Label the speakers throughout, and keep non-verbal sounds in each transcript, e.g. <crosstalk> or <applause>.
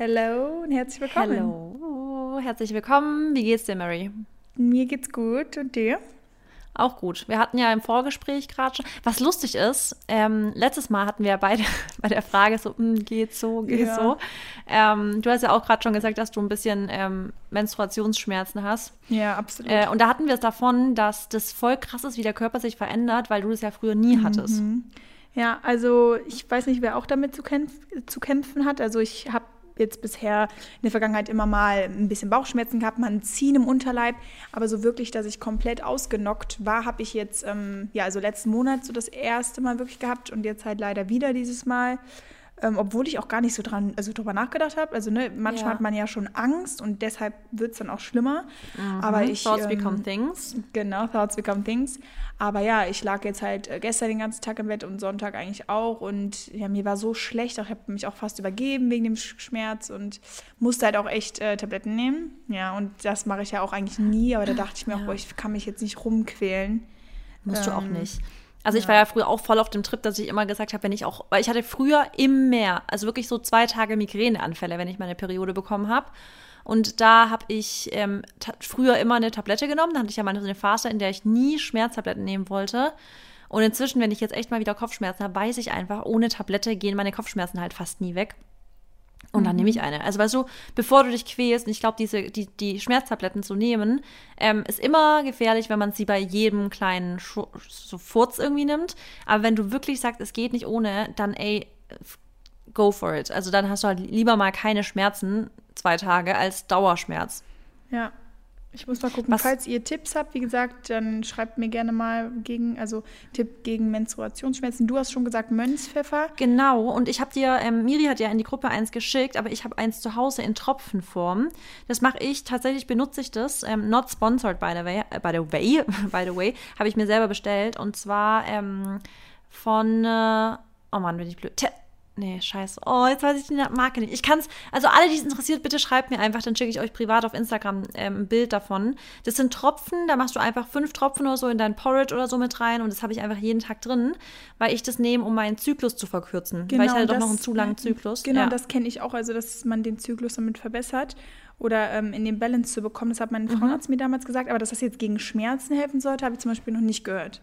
Speaker 1: Hello und herzlich willkommen.
Speaker 2: Hallo, herzlich willkommen. Wie geht's dir, Mary?
Speaker 1: Mir geht's gut und dir?
Speaker 2: Auch gut. Wir hatten ja im Vorgespräch gerade schon, was lustig ist, ähm, letztes Mal hatten wir ja beide <laughs> bei der Frage so, hm, geht's so, geht's
Speaker 1: Ja.
Speaker 2: so. Ähm, du hast ja auch gerade schon gesagt, dass du ein bisschen ähm, Menstruationsschmerzen hast.
Speaker 1: Ja, absolut.
Speaker 2: Äh, und da hatten wir es davon, dass das voll krass ist, wie der Körper sich verändert, weil du das ja früher nie hattest.
Speaker 1: Ja, also ich weiß nicht, wer auch damit zu, kämpf zu kämpfen hat. Also ich habe jetzt bisher in der Vergangenheit immer mal ein bisschen Bauchschmerzen gehabt, mal ein Ziehen im Unterleib, aber so wirklich, dass ich komplett ausgenockt war, habe ich jetzt, ähm, ja, also letzten Monat so das erste Mal wirklich gehabt und jetzt halt leider wieder dieses Mal. Ähm, obwohl ich auch gar nicht so dran, also drüber nachgedacht habe. Also ne, manchmal
Speaker 2: Ja.
Speaker 1: hat man ja schon Angst und deshalb wird es dann auch schlimmer. Aber ich
Speaker 2: Thoughts
Speaker 1: ähm,
Speaker 2: become things.
Speaker 1: Genau, Thoughts Become Things. Aber ja, ich lag jetzt halt äh, gestern den ganzen Tag im Bett und Sonntag eigentlich auch. Und ja, mir war so schlecht. Ich habe mich auch fast übergeben wegen dem Sch- Schmerz und musste halt auch echt äh, Tabletten nehmen. Ja, und das mache ich ja auch eigentlich nie. Aber da dachte ich mir auch,
Speaker 2: Ja.
Speaker 1: boah, ich kann mich jetzt nicht rumquälen.
Speaker 2: Musst du auch
Speaker 1: Ähm,
Speaker 2: nicht. Also ich war ja früher auch voll auf dem Trip, dass ich immer gesagt habe, wenn ich auch, weil ich hatte früher immer, also wirklich so zwei Tage Migräneanfälle, wenn ich meine Periode bekommen habe. Und da habe ich ähm, früher immer eine Tablette genommen. Da hatte ich ja mal so eine Phase, in der ich nie Schmerztabletten nehmen wollte. Und inzwischen, wenn ich jetzt echt mal wieder Kopfschmerzen habe, weiß ich einfach, ohne Tablette gehen meine Kopfschmerzen halt fast nie weg. Und dann nehme ich eine. Also weißt du, bevor du dich quälst, und ich glaube, diese, die, die Schmerztabletten zu nehmen, ähm, ist immer gefährlich, wenn man sie bei jedem kleinen Schu so Furz irgendwie nimmt. Aber wenn du wirklich sagst, es geht nicht ohne, dann ey, go for it. Also dann hast du halt lieber mal keine Schmerzen zwei Tage als Dauerschmerz.
Speaker 1: Ja. Ich muss mal gucken,
Speaker 2: Was-
Speaker 1: falls ihr Tipps habt, wie gesagt, dann schreibt mir gerne mal gegen, also Tipp gegen Menstruationsschmerzen. Du hast schon gesagt Mönchspfeffer.
Speaker 2: Genau, und ich habe dir, ähm, Miri hat ja in die Gruppe eins geschickt, aber ich habe eins zu Hause in Tropfenform. Das mache ich, tatsächlich benutze ich das. Ähm, not sponsored, by the way, äh, by the way, <laughs> by the way, habe ich mir selber bestellt. Und zwar ähm, von, äh, oh Mann, bin ich blöd. Nee, scheiße. Oh, jetzt weiß ich die Marke nicht. Ich kann's, also alle, die es interessiert, bitte schreibt mir einfach, dann schicke ich euch privat auf Instagram ähm, ein Bild davon. Das sind Tropfen, da machst du einfach fünf Tropfen oder so in dein Porridge oder so mit rein und das habe ich einfach jeden Tag drin, weil ich das nehme, um meinen Zyklus zu verkürzen. weil ich hatte doch noch einen zu langen <laughs> Zyklus.
Speaker 1: Genau,
Speaker 2: ja.
Speaker 1: das kenne ich auch, also dass man den Zyklus damit verbessert oder ähm, in den Balance zu bekommen. Das hat mein
Speaker 2: Mhm.
Speaker 1: Frauenarzt mir damals gesagt, aber dass das jetzt gegen Schmerzen helfen sollte, habe ich zum Beispiel noch nicht gehört.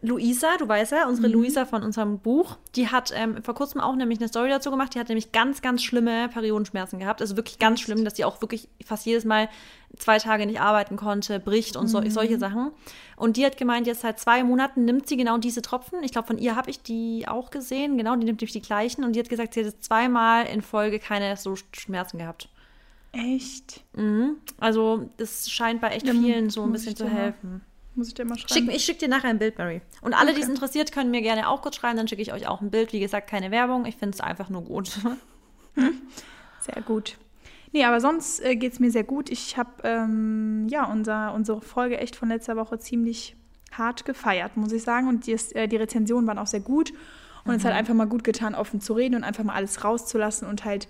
Speaker 2: Luisa, du weißt ja, unsere
Speaker 1: Mhm.
Speaker 2: Luisa von unserem Buch, die hat ähm, vor kurzem auch nämlich eine Story dazu gemacht. Die hat nämlich ganz, ganz schlimme Periodenschmerzen gehabt. Also wirklich ganz schlimm, dass die auch wirklich fast jedes Mal zwei Tage nicht arbeiten konnte, bricht und
Speaker 1: Mhm.
Speaker 2: so, solche Sachen. Und die hat gemeint, jetzt seit zwei Monaten nimmt sie genau diese Tropfen. Ich glaube, von ihr habe ich die auch gesehen. Genau, die nimmt nämlich die gleichen. Und die hat gesagt, sie hat jetzt zweimal in Folge keine so Schmerzen gehabt.
Speaker 1: Echt?
Speaker 2: Mhm. Also das scheint bei echt vielen so ein bisschen zu helfen.
Speaker 1: Muss ich dir mal
Speaker 2: Schick,
Speaker 1: schreiben?
Speaker 2: ich schicke dir nachher ein Bild, Mary. Und alle, die es
Speaker 1: Okay.
Speaker 2: interessiert, können mir gerne auch kurz schreiben, dann schicke ich euch auch ein Bild. Wie gesagt, keine Werbung. Ich finde es einfach nur gut. <laughs>
Speaker 1: Sehr gut. Nee, aber sonst äh, geht es mir sehr gut. Ich habe ähm, ja unser, unsere Folge echt von letzter Woche ziemlich hart gefeiert, muss ich sagen. Und die, äh, die Rezensionen waren auch sehr gut. Und es hat einfach mal gut getan, offen zu reden und einfach mal alles rauszulassen und halt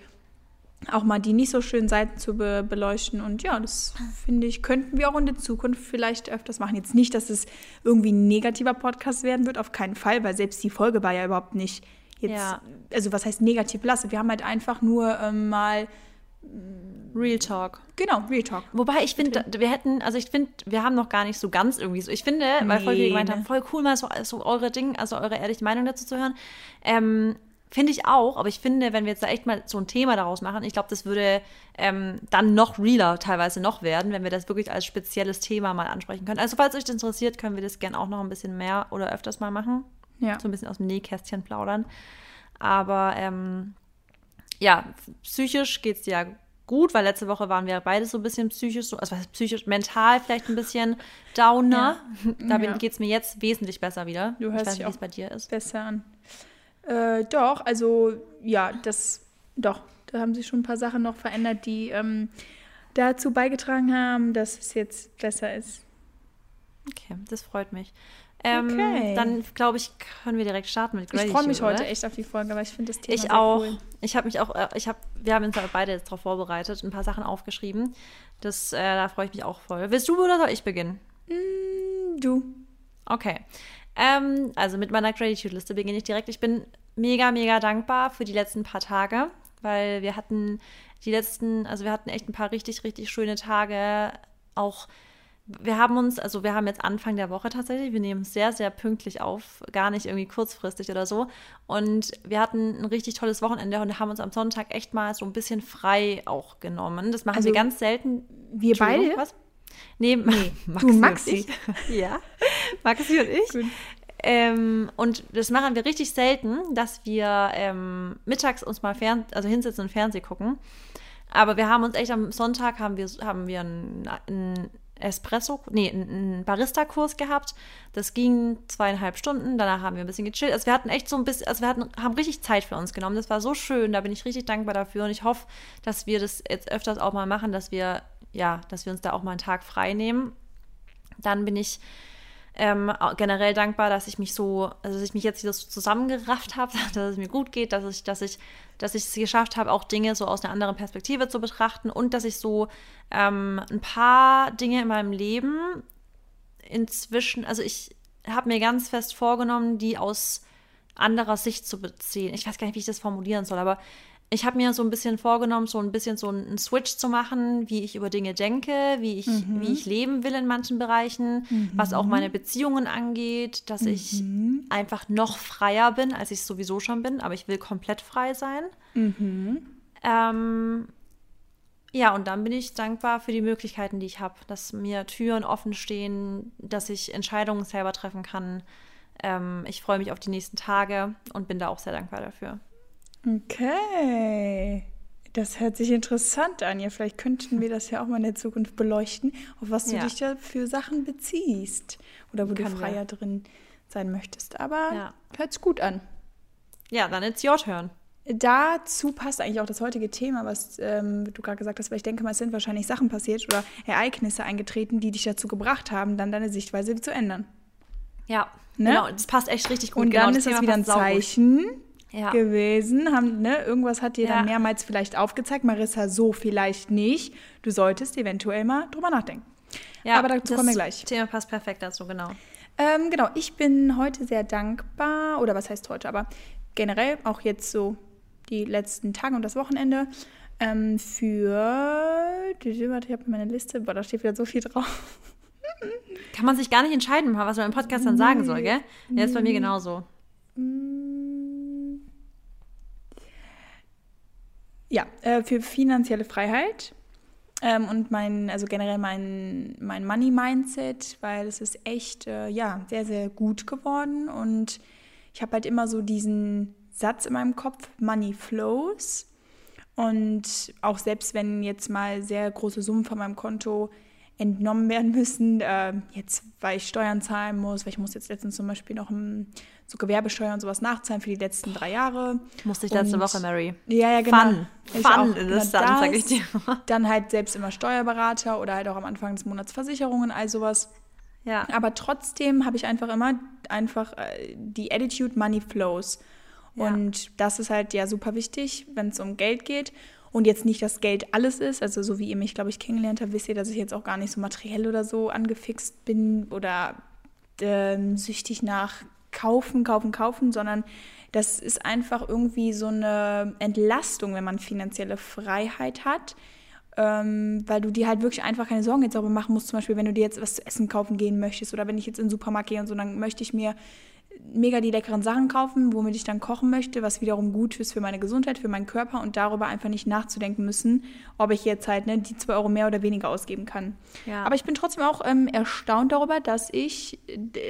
Speaker 1: auch mal die nicht so schönen Seiten zu be beleuchten. Und ja, das finde ich, könnten wir auch in der Zukunft vielleicht öfters machen. Jetzt nicht, dass es irgendwie ein negativer Podcast werden wird, auf keinen Fall, weil selbst die Folge war ja überhaupt nicht jetzt,
Speaker 2: Ja.
Speaker 1: also was heißt negativ belastet? Wir haben halt einfach nur ähm, mal,
Speaker 2: Real Talk.
Speaker 1: genau, Real Talk.
Speaker 2: Wobei ich finde, wir hätten, also ich finde, wir haben noch gar nicht so ganz irgendwie so. Ich finde, weil voll viele
Speaker 1: Nee,
Speaker 2: gemeint
Speaker 1: ne?
Speaker 2: haben, voll cool mal so, so eure Dinge, also eure ehrliche Meinung dazu zu hören. Ähm, finde ich auch, aber ich finde, wenn wir jetzt da echt mal so ein Thema daraus machen, ich glaube, das würde ähm, dann noch realer teilweise noch werden, wenn wir das wirklich als spezielles Thema mal ansprechen können. Also falls euch das interessiert, können wir das gerne auch noch ein bisschen mehr oder öfters mal machen.
Speaker 1: Ja.
Speaker 2: so ein bisschen aus dem Nähkästchen plaudern. Aber ähm, ja, psychisch geht es dir ja gut, weil letzte Woche waren wir beide so ein bisschen psychisch, so, also psychisch, mental vielleicht ein bisschen downer. Da
Speaker 1: Ja. <laughs>
Speaker 2: geht es mir jetzt wesentlich besser wieder.
Speaker 1: Du
Speaker 2: ich
Speaker 1: hörst
Speaker 2: weiß nicht, wie es bei dir ist.
Speaker 1: besser an. Äh, doch, also ja, das, doch, da haben sich schon ein paar Sachen noch verändert, die ähm, dazu beigetragen haben, dass es jetzt besser ist.
Speaker 2: Okay, das freut mich. Ähm,
Speaker 1: Okay.
Speaker 2: Dann glaube ich, können wir direkt starten mit Gratitude.
Speaker 1: ich freue mich heute
Speaker 2: oder?
Speaker 1: echt auf die Folge, weil ich finde das Thema
Speaker 2: Ich
Speaker 1: sehr
Speaker 2: auch.
Speaker 1: cool.
Speaker 2: Ich habe mich auch, äh, ich habe, wir haben uns beide jetzt darauf vorbereitet, ein paar Sachen aufgeschrieben. Das, äh, da freue ich mich auch voll. Willst du oder soll ich beginnen?
Speaker 1: Mm, Du.
Speaker 2: Okay. Ähm, also mit meiner Gratitude-Liste beginne ich direkt. Ich bin mega, mega dankbar für die letzten paar Tage. weil wir hatten die letzten, also wir hatten echt ein paar richtig, richtig schöne Tage. Auch wir haben uns, also wir haben jetzt Anfang der Woche tatsächlich, wir nehmen es sehr, sehr pünktlich auf, gar nicht irgendwie kurzfristig oder so. Und wir hatten ein richtig tolles Wochenende und haben uns am Sonntag echt mal so ein bisschen frei auch genommen. Das machen also wir ganz selten.
Speaker 1: Wir beide?
Speaker 2: Was? Nee, nee <laughs>
Speaker 1: Maxi du <laughs> <laughs> Maxi.
Speaker 2: Und ich. ja, Maxi und ich. Ähm, und das machen wir richtig selten, dass wir ähm, mittags uns mal fern, also hinsetzen und Fernsehen gucken. Aber wir haben uns echt am Sonntag haben wir, haben wir ein, ein Espresso, nee, einen Barista-Kurs gehabt. Das ging zweieinhalb Stunden. Danach haben wir ein bisschen gechillt. Also wir hatten echt so ein bisschen, also wir hatten, haben richtig Zeit für uns genommen. Das war so schön. Da bin ich richtig dankbar dafür. Und ich hoffe, dass wir das jetzt öfters auch mal machen, dass wir, ja, dass wir uns da auch mal einen Tag frei nehmen. Dann bin ich ähm, generell dankbar, dass ich mich so, also dass ich mich jetzt wieder so zusammengerafft habe, <laughs> dass es mir gut geht, dass ich, dass ich, dass ich es geschafft habe, auch Dinge so aus einer anderen Perspektive zu betrachten und dass ich so ähm, ein paar Dinge in meinem Leben inzwischen, also ich habe mir ganz fest vorgenommen, die aus anderer Sicht zu beziehen. Ich weiß gar nicht, wie ich das formulieren soll, aber ich habe mir so ein bisschen vorgenommen, so ein bisschen so einen Switch zu machen, wie ich über Dinge denke, wie ich, mhm. wie ich leben will in manchen Bereichen, mhm. was auch meine Beziehungen angeht, dass mhm. ich einfach noch freier bin, als ich sowieso schon bin, aber ich will komplett frei sein. Mhm. Ähm, ja, und dann bin ich dankbar für die Möglichkeiten, die ich habe, dass mir Türen offen stehen, dass ich Entscheidungen selber treffen kann. Ähm, ich freue mich auf die nächsten Tage und bin da auch sehr dankbar dafür.
Speaker 1: Okay. Das hört sich interessant an. Ja, vielleicht könnten wir das ja auch mal in der Zukunft beleuchten, auf was du ja. dich da für Sachen beziehst oder wo Kann du freier ja. drin sein möchtest. Aber ja. hört's gut an.
Speaker 2: Ja, dann it's your turn.
Speaker 1: Dazu passt eigentlich auch das heutige Thema, was ähm, du gerade gesagt hast, weil ich denke mal, es sind wahrscheinlich Sachen passiert oder Ereignisse eingetreten, die dich dazu gebracht haben, dann deine Sichtweise zu ändern.
Speaker 2: Ja, ne? genau, das passt echt richtig gut.
Speaker 1: Und genau, dann ist das wieder ein Zeichen, ja. gewesen. Haben, ne, irgendwas hat dir ja. dann mehrmals vielleicht aufgezeigt. Marissa, so vielleicht nicht. Du solltest eventuell mal drüber nachdenken. Ja, aber dazu kommen wir gleich.
Speaker 2: Das Thema passt perfekt dazu, genau.
Speaker 1: Ähm, genau, ich bin heute sehr dankbar, oder was heißt heute, aber generell auch jetzt so die letzten Tage und das Wochenende ähm, für. Warte, ich habe meine Liste, boah, da steht wieder so viel drauf.
Speaker 2: Kann man sich gar nicht entscheiden, was man im Podcast dann sagen soll, gell? Ja, ist bei mir genauso.
Speaker 1: Ja, äh, für finanzielle Freiheit ähm, und mein, also generell mein, mein Money-Mindset, weil es ist echt, äh, ja, sehr, sehr gut geworden und ich habe halt immer so diesen Satz in meinem Kopf, Money flows. Und auch selbst wenn jetzt mal sehr große Summen von meinem Konto entnommen werden müssen, äh, jetzt weil ich Steuern zahlen muss, weil ich muss jetzt letztens zum Beispiel noch ein so Gewerbesteuer und sowas nachzahlen für die letzten drei Jahre.
Speaker 2: Musste ich letzte und, Woche, Mary.
Speaker 1: Ja, ja, genau.
Speaker 2: Fun. Ich Fun ist es dann,
Speaker 1: sag ich dir. <laughs> Dann halt selbst immer Steuerberater oder halt auch am Anfang des Monats Versicherungen, all sowas. Ja. Aber trotzdem habe ich einfach immer einfach äh, die Attitude Money Flows. Und ja. das ist halt ja super wichtig, wenn es um Geld geht. Und jetzt nicht, dass Geld alles ist. Also so wie ihr mich, glaube ich, kennengelernt habt, wisst ihr, dass ich jetzt auch gar nicht so materiell oder so angefixt bin oder ähm, süchtig nach kaufen, kaufen, kaufen, sondern das ist einfach irgendwie so eine Entlastung, wenn man finanzielle Freiheit hat. Ähm, weil du dir halt wirklich einfach keine Sorgen jetzt darüber machen musst, zum Beispiel, wenn du dir jetzt was zu essen kaufen gehen möchtest oder wenn ich jetzt in den Supermarkt gehe und so, dann möchte ich mir mega die leckeren Sachen kaufen, womit ich dann kochen möchte, was wiederum gut ist für meine Gesundheit, für meinen Körper und darüber einfach nicht nachzudenken müssen, ob ich jetzt halt ne, die zwei Euro mehr oder weniger ausgeben kann. Ja. Aber ich bin trotzdem auch ähm, erstaunt darüber, dass ich,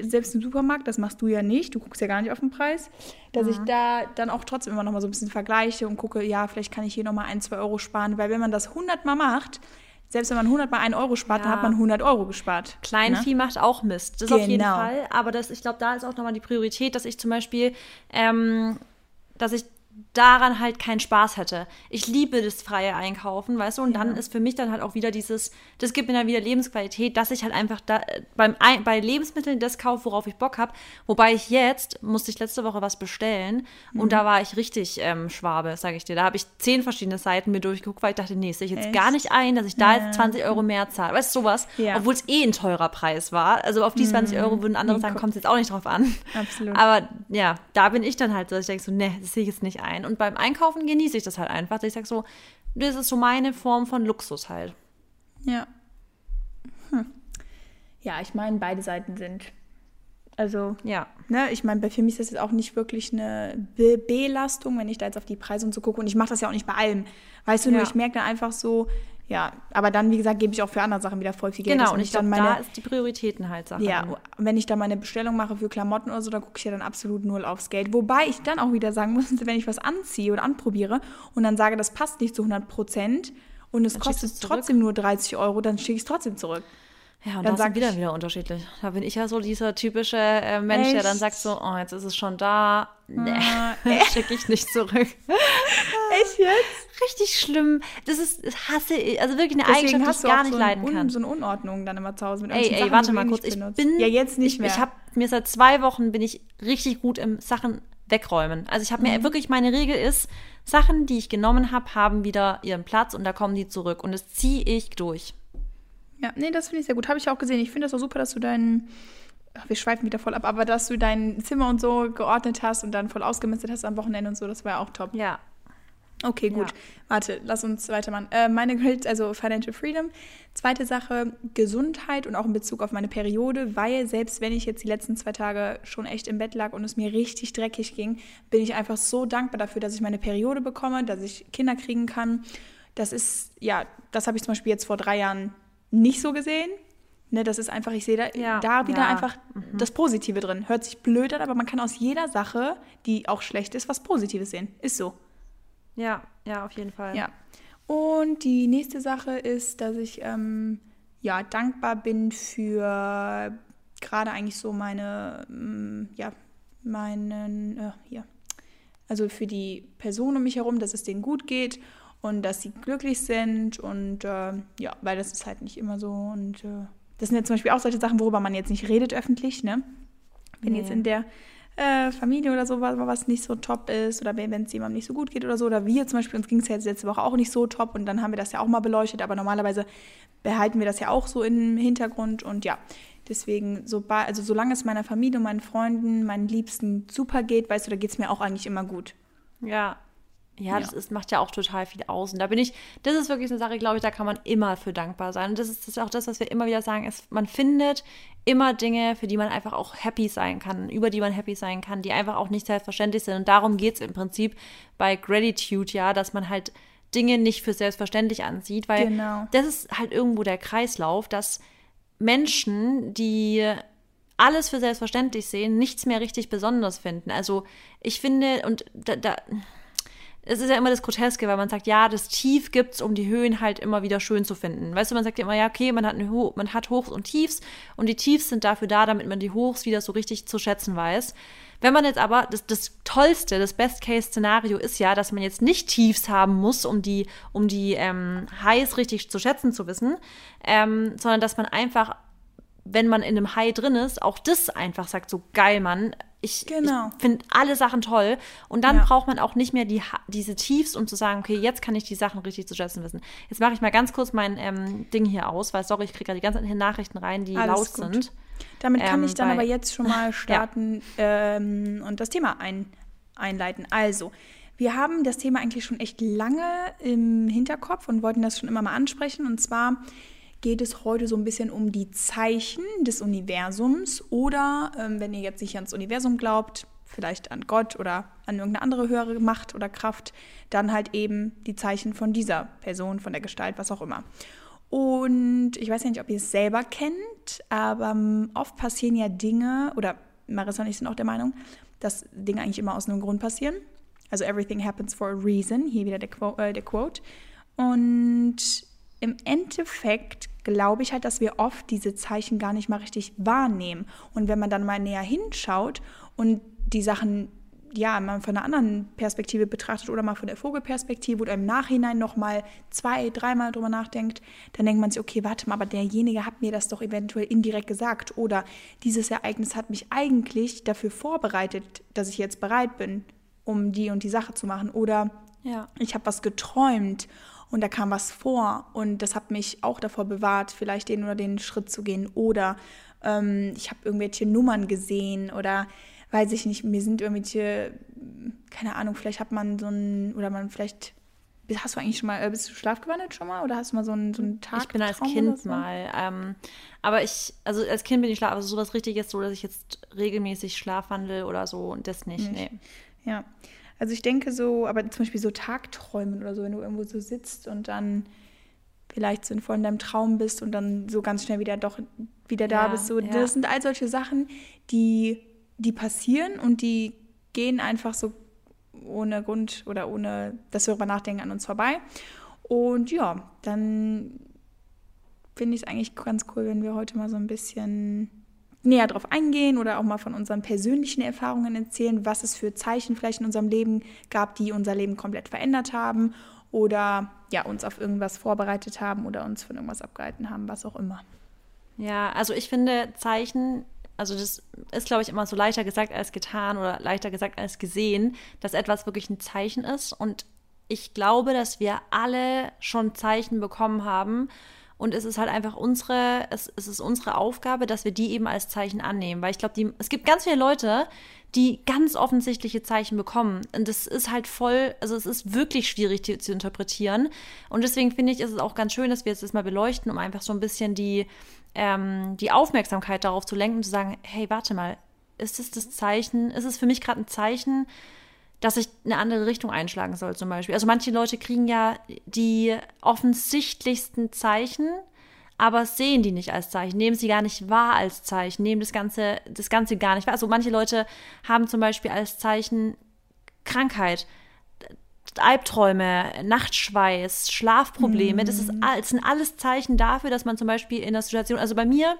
Speaker 1: selbst im Supermarkt, das machst du ja nicht, du guckst ja gar nicht auf den Preis, dass mhm. ich da dann auch trotzdem immer noch mal so ein bisschen vergleiche und gucke, ja, vielleicht kann ich hier noch mal ein, zwei Euro sparen, weil wenn man das hundertmal macht, selbst wenn man 100 mal 1 Euro spart, ja. dann hat man 100 Euro gespart.
Speaker 2: Kleinvieh ne? macht auch Mist. Das genau. auf jeden genau. Fall. Aber das, ich glaube, da ist auch nochmal die Priorität, dass ich zum Beispiel, ähm, dass ich daran halt keinen Spaß hätte. Ich liebe das freie Einkaufen, weißt du, und ja. dann ist für mich dann halt auch wieder dieses, das gibt mir dann wieder Lebensqualität, dass ich halt einfach da beim bei Lebensmitteln das kaufe, worauf ich Bock habe. Wobei ich jetzt musste ich letzte Woche was bestellen mhm. und da war ich richtig ähm, Schwabe, sage ich dir. Da habe ich zehn verschiedene Seiten mir durchgeguckt, weil ich dachte, nee, sehe ich jetzt Echt? gar nicht ein, dass ich da ja. jetzt 20 Euro mehr zahle. Weißt du, sowas? Ja. Obwohl es eh ein teurer Preis war. Also auf die 20 mhm. Euro würden andere sagen, kommt es jetzt auch nicht drauf an. Absolut. Aber ja, da bin ich dann halt so, ich denke so, nee, das sehe ich jetzt nicht ein. Und beim Einkaufen genieße ich das halt einfach. Ich sage so, das ist so meine Form von Luxus halt.
Speaker 1: Ja. Hm. Ja, ich meine, beide Seiten sind. Also,
Speaker 2: Ja.
Speaker 1: ne, ich meine, bei für mich ist das jetzt auch nicht wirklich eine Be Belastung, wenn ich da jetzt auf die Preise und so gucke. Und ich mache das ja auch nicht bei allem. Weißt du, nur
Speaker 2: Ja.
Speaker 1: ich merke dann einfach so, ja, aber dann, wie gesagt, gebe ich auch für andere Sachen wieder voll viel Geld.
Speaker 2: Genau, und ich glaube,
Speaker 1: dann
Speaker 2: da ist die Prioritäten halt Sache.
Speaker 1: Ja, wenn ich da meine Bestellung mache für Klamotten oder so, da gucke ich ja dann absolut null aufs Geld. Wobei ich dann auch wieder sagen muss, <laughs> wenn ich was anziehe oder anprobiere und dann sage, das passt nicht zu 100 Prozent und es
Speaker 2: Dann
Speaker 1: kostet trotzdem nur 30 Euro, dann schicke ich es trotzdem zurück.
Speaker 2: Ja, und
Speaker 1: Dann
Speaker 2: das
Speaker 1: sag
Speaker 2: ist wieder wieder unterschiedlich. Da bin ich ja so dieser typische äh, Mensch, der dann
Speaker 1: Echt?
Speaker 2: sagt so, oh, jetzt ist es schon da. Nee, <laughs>
Speaker 1: Ah,
Speaker 2: schicke ich nicht zurück. <laughs>
Speaker 1: Echt jetzt?
Speaker 2: Richtig schlimm. Das ist, das hasse ich. Also wirklich eine
Speaker 1: Deswegen
Speaker 2: Eigenschaft, die ich
Speaker 1: du
Speaker 2: gar nicht
Speaker 1: so,
Speaker 2: leiden kann.
Speaker 1: Un, so eine Unordnung dann immer zu Hause mit
Speaker 2: Ey, ey,
Speaker 1: Sachen,
Speaker 2: warte mal kurz. Ich
Speaker 1: benutzt.
Speaker 2: bin.
Speaker 1: Ja, jetzt nicht
Speaker 2: ich,
Speaker 1: mehr.
Speaker 2: Ich habe mir seit zwei Wochen bin ich richtig gut im Sachen wegräumen. Also ich habe
Speaker 1: Mhm.
Speaker 2: mir wirklich meine Regel ist, Sachen, die ich genommen habe, haben wieder ihren Platz und da kommen die zurück. Und das ziehe ich durch.
Speaker 1: Ja, nee, das finde ich sehr gut. Habe ich auch gesehen. Ich finde das auch super, dass du deinen. Wir schweifen wieder voll ab, aber dass du dein Zimmer und so geordnet hast und dann voll ausgemistet hast am Wochenende und so, das war ja auch top.
Speaker 2: Ja.
Speaker 1: Okay, gut.
Speaker 2: Ja.
Speaker 1: Warte, lass uns weitermachen. Äh, meine Grades, also Financial Freedom. Zweite Sache, Gesundheit und auch in Bezug auf meine Periode, weil selbst wenn ich jetzt die letzten zwei Tage schon echt im Bett lag und es mir richtig dreckig ging, bin ich einfach so dankbar dafür, dass ich meine Periode bekomme, dass ich Kinder kriegen kann. Das ist, ja, das habe ich zum Beispiel jetzt vor drei Jahren nicht so gesehen. Ne, das ist einfach, ich sehe da,
Speaker 2: Ja,
Speaker 1: da wieder
Speaker 2: ja.
Speaker 1: einfach das Positive drin. Hört sich blöd an, aber man kann aus jeder Sache, die auch schlecht ist, was Positives sehen. Ist so.
Speaker 2: Ja, ja, auf jeden Fall.
Speaker 1: Ja. Und die nächste Sache ist, dass ich ähm, ja dankbar bin für gerade eigentlich so meine, ähm, ja, meinen, äh, hier, also für die Personen um mich herum, dass es denen gut geht und dass sie glücklich sind und äh, ja, weil das ist halt nicht immer so und äh, das sind jetzt zum Beispiel auch solche Sachen, worüber man jetzt nicht redet öffentlich, ne? Wenn
Speaker 2: Nee.
Speaker 1: jetzt in der äh, Familie oder so was, was nicht so top ist oder wenn es jemandem nicht so gut geht oder so oder wir zum Beispiel, uns ging es ja jetzt letzte Woche auch nicht so top und dann haben wir das ja auch mal beleuchtet, aber normalerweise behalten wir das ja auch so im Hintergrund und ja, deswegen, so, also solange es meiner Familie und meinen Freunden, meinen Liebsten super geht, weißt du, da geht es mir auch eigentlich immer gut.
Speaker 2: Ja. Ja,
Speaker 1: Ja.
Speaker 2: das ist, macht ja auch total viel aus. Und da bin ich, das ist wirklich eine Sache, glaube ich, da kann man immer für dankbar sein. Und das ist, das ist auch das, was wir immer wieder sagen, ist, man findet immer Dinge, für die man einfach auch happy sein kann, über die man happy sein kann, die einfach auch nicht selbstverständlich sind. Und darum geht es im Prinzip bei Gratitude, ja, dass man halt Dinge nicht für selbstverständlich ansieht, weil
Speaker 1: Genau.
Speaker 2: das ist halt irgendwo der Kreislauf, dass Menschen, die alles für selbstverständlich sehen, nichts mehr richtig besonders finden. Also ich finde, und da, da es ist ja immer das Groteske, weil man sagt, ja, das Tief gibt's, um die Höhen halt immer wieder schön zu finden. Weißt du, man sagt ja immer, ja, okay, man hat, eine Ho man hat Hochs und Tiefs und die Tiefs sind dafür da, damit man die Hochs wieder so richtig zu schätzen weiß. Wenn man jetzt aber, das, das Tollste, das Best-Case-Szenario ist ja, dass man jetzt nicht Tiefs haben muss, um die, um die ähm, Highs richtig zu schätzen zu wissen, ähm, sondern dass man einfach wenn man in einem High drin ist, auch das einfach sagt, so geil, Mann. Ich,
Speaker 1: Genau.
Speaker 2: ich finde alle Sachen toll. Und dann
Speaker 1: Ja.
Speaker 2: braucht man auch nicht mehr die, diese Tiefs, um zu sagen, okay, jetzt kann ich die Sachen richtig zu schätzen wissen. Jetzt mache ich mal ganz kurz mein ähm, Ding hier aus, weil, sorry, ich kriege gerade die ganze Zeit hier Nachrichten rein, die
Speaker 1: Alles
Speaker 2: laut
Speaker 1: gut.
Speaker 2: sind.
Speaker 1: Damit kann
Speaker 2: Ähm,
Speaker 1: ich dann aber jetzt schon mal <laughs> starten ähm, und das Thema ein, einleiten. Also, wir haben das Thema eigentlich schon echt lange im Hinterkopf und wollten das schon immer mal ansprechen. Und zwar geht es heute so ein bisschen um die Zeichen des Universums oder, ähm, wenn ihr jetzt nicht ans Universum glaubt, vielleicht an Gott oder an irgendeine andere höhere Macht oder Kraft, dann halt eben die Zeichen von dieser Person, von der Gestalt, was auch immer. Und ich weiß ja nicht, ob ihr es selber kennt, aber ähm, oft passieren ja Dinge, oder Marissa und ich sind auch der Meinung, dass Dinge eigentlich immer aus einem Grund passieren. Also everything happens for a reason, hier wieder der, Quo äh, der Quote. Und im Endeffekt glaube ich halt, dass wir oft diese Zeichen gar nicht mal richtig wahrnehmen. Und wenn man dann mal näher hinschaut und die Sachen ja, mal von einer anderen Perspektive betrachtet oder mal von der Vogelperspektive oder im Nachhinein nochmal zwei, dreimal drüber nachdenkt, dann denkt man sich, okay, warte mal, aber derjenige hat mir das doch eventuell indirekt gesagt oder dieses Ereignis hat mich eigentlich dafür vorbereitet, dass ich jetzt bereit bin, um die und die Sache zu machen oder
Speaker 2: Ja.
Speaker 1: ich habe was geträumt und da kam was vor und das hat mich auch davor bewahrt, vielleicht den oder den Schritt zu gehen oder ähm, ich habe irgendwelche Nummern gesehen oder weiß ich nicht, mir sind irgendwelche, keine Ahnung, vielleicht hat man so ein, oder man vielleicht Hast du eigentlich schon mal, äh, bist du schlafgewandelt schon mal oder hast du mal so einen, so einen Tag?
Speaker 2: Ich bin als Kind so? mal. Ähm, aber ich, also als Kind bin ich schlaf, also sowas richtiges, so dass ich jetzt regelmäßig schlafwandel oder so und das nicht, nicht. nee.
Speaker 1: Ja. Also ich denke so, aber zum Beispiel so Tagträumen oder so, wenn du irgendwo so sitzt und dann vielleicht so voll in deinem Traum bist und dann so ganz schnell wieder doch wieder da ja, bist. So, ja. Das sind all solche Sachen, die, die passieren und die gehen einfach so ohne Grund oder ohne, dass wir darüber nachdenken, an uns vorbei. Und ja, dann finde ich es eigentlich ganz cool, wenn wir heute mal so ein bisschen näher drauf eingehen oder auch mal von unseren persönlichen Erfahrungen erzählen, was es für Zeichen vielleicht in unserem Leben gab, die unser Leben komplett verändert haben oder ja, uns auf irgendwas vorbereitet haben oder uns von irgendwas abgehalten haben, was auch immer.
Speaker 2: Ja, also ich finde Zeichen also das ist, glaube ich, immer so leichter gesagt als getan oder leichter gesagt als gesehen, dass etwas wirklich ein Zeichen ist. Und ich glaube, dass wir alle schon Zeichen bekommen haben. Und es ist halt einfach unsere, es, es ist unsere Aufgabe, dass wir die eben als Zeichen annehmen. Weil ich glaube, es gibt ganz viele Leute, die ganz offensichtliche Zeichen bekommen. Und das ist halt voll, also es ist wirklich schwierig die, zu interpretieren. Und deswegen finde ich, ist es auch ganz schön, dass wir jetzt das mal beleuchten, um einfach so ein bisschen die, ähm, die Aufmerksamkeit darauf zu lenken und zu sagen, hey, warte mal, ist es das Zeichen, ist es für mich gerade ein Zeichen, dass ich eine andere Richtung einschlagen soll zum Beispiel. Also manche Leute kriegen ja die offensichtlichsten Zeichen, aber sehen die nicht als Zeichen, nehmen sie gar nicht wahr als Zeichen, nehmen das Ganze, das Ganze gar nicht wahr. Also manche Leute haben zum Beispiel als Zeichen Krankheit, Albträume, Nachtschweiß, Schlafprobleme, mhm. das, ist, das sind alles Zeichen dafür, dass man zum Beispiel in der Situation, also bei mir,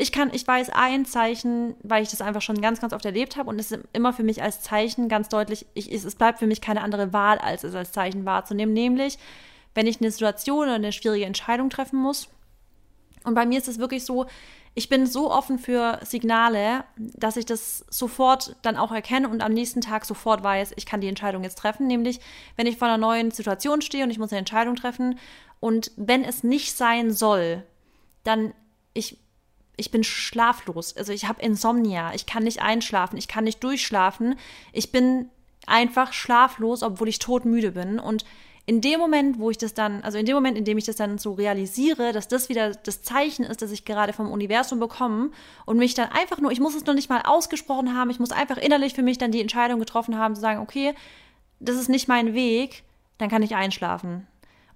Speaker 2: ich kann, ich weiß ein Zeichen, weil ich das einfach schon ganz, ganz oft erlebt habe und es ist immer für mich als Zeichen ganz deutlich, ich, es bleibt für mich keine andere Wahl, als es als Zeichen wahrzunehmen, nämlich wenn ich eine Situation oder eine schwierige Entscheidung treffen muss. Und bei mir ist es wirklich so, ich bin so offen für Signale, dass ich das sofort dann auch erkenne und am nächsten Tag sofort weiß, ich kann die Entscheidung jetzt treffen. Nämlich, wenn ich vor einer neuen Situation stehe und ich muss eine Entscheidung treffen und wenn es nicht sein soll, dann ich ich bin schlaflos. Also ich habe Insomnia. Ich kann nicht einschlafen. Ich kann nicht durchschlafen. Ich bin einfach schlaflos, obwohl ich todmüde bin. Und in dem Moment, wo ich das dann, also in dem Moment, in dem ich das dann so realisiere, dass das wieder das Zeichen ist, das ich gerade vom Universum bekomme und mich dann einfach nur, ich muss es noch nicht mal ausgesprochen haben, ich muss einfach innerlich für mich dann die Entscheidung getroffen haben, zu sagen, okay, das ist nicht mein Weg, dann kann ich einschlafen.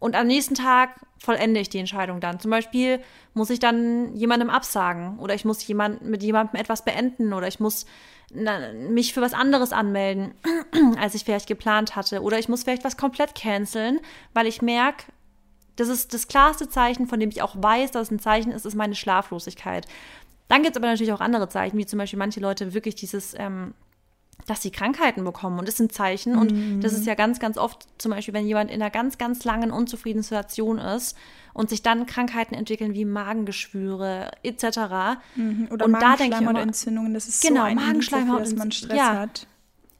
Speaker 2: Und am nächsten Tag vollende ich die Entscheidung dann. Zum Beispiel muss ich dann jemandem absagen oder ich muss jemand, mit jemandem etwas beenden oder ich muss na, mich für was anderes anmelden, <clears throat> als ich vielleicht geplant hatte. Oder ich muss vielleicht was komplett canceln, weil ich merke, das ist das klarste Zeichen, von dem ich auch weiß, dass es ein Zeichen ist, ist meine Schlaflosigkeit. Dann gibt es aber natürlich auch andere Zeichen, wie zum Beispiel manche Leute wirklich dieses ähm, dass sie Krankheiten bekommen und das sind Zeichen. Und mhm. das ist ja ganz, ganz oft zum Beispiel, wenn jemand in einer ganz, ganz langen unzufriedenen Situation ist und sich dann Krankheiten entwickeln wie Magengeschwüre etc.
Speaker 1: Mhm. Oder und Magenschleimhautentzündungen, das ist genau, so ein Magenschleimhaut, dass man Stress ja. hat.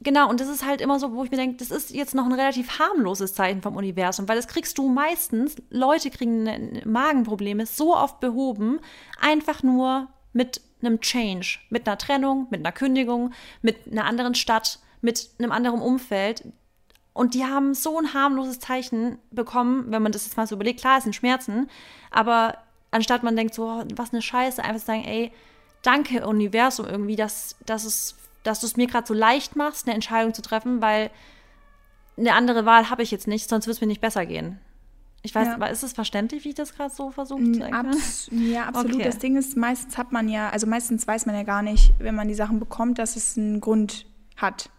Speaker 2: Genau, und das ist halt immer so, wo ich mir denke, das ist jetzt noch ein relativ harmloses Zeichen vom Universum, weil das kriegst du meistens, Leute kriegen Magenprobleme so oft behoben, einfach nur mit einem Change, mit einer Trennung, mit einer Kündigung, mit einer anderen Stadt, mit einem anderen Umfeld. Und die haben so ein harmloses Zeichen bekommen, wenn man das jetzt mal so überlegt. Klar, es sind Schmerzen, aber anstatt man denkt so, oh, was eine Scheiße, einfach sagen, ey, danke Universum irgendwie, dass, dass, es, dass du es mir gerade so leicht machst, eine Entscheidung zu treffen, weil eine andere Wahl habe ich jetzt nicht, sonst wird es mir nicht besser gehen. Ich weiß, ja. aber ist es verständlich, wie ich das gerade so versucht zu
Speaker 1: erklären? Abs ja, absolut. Okay. Das Ding ist, meistens hat man ja, also meistens weiß man ja gar nicht, wenn man die Sachen bekommt, dass es einen Grund hat.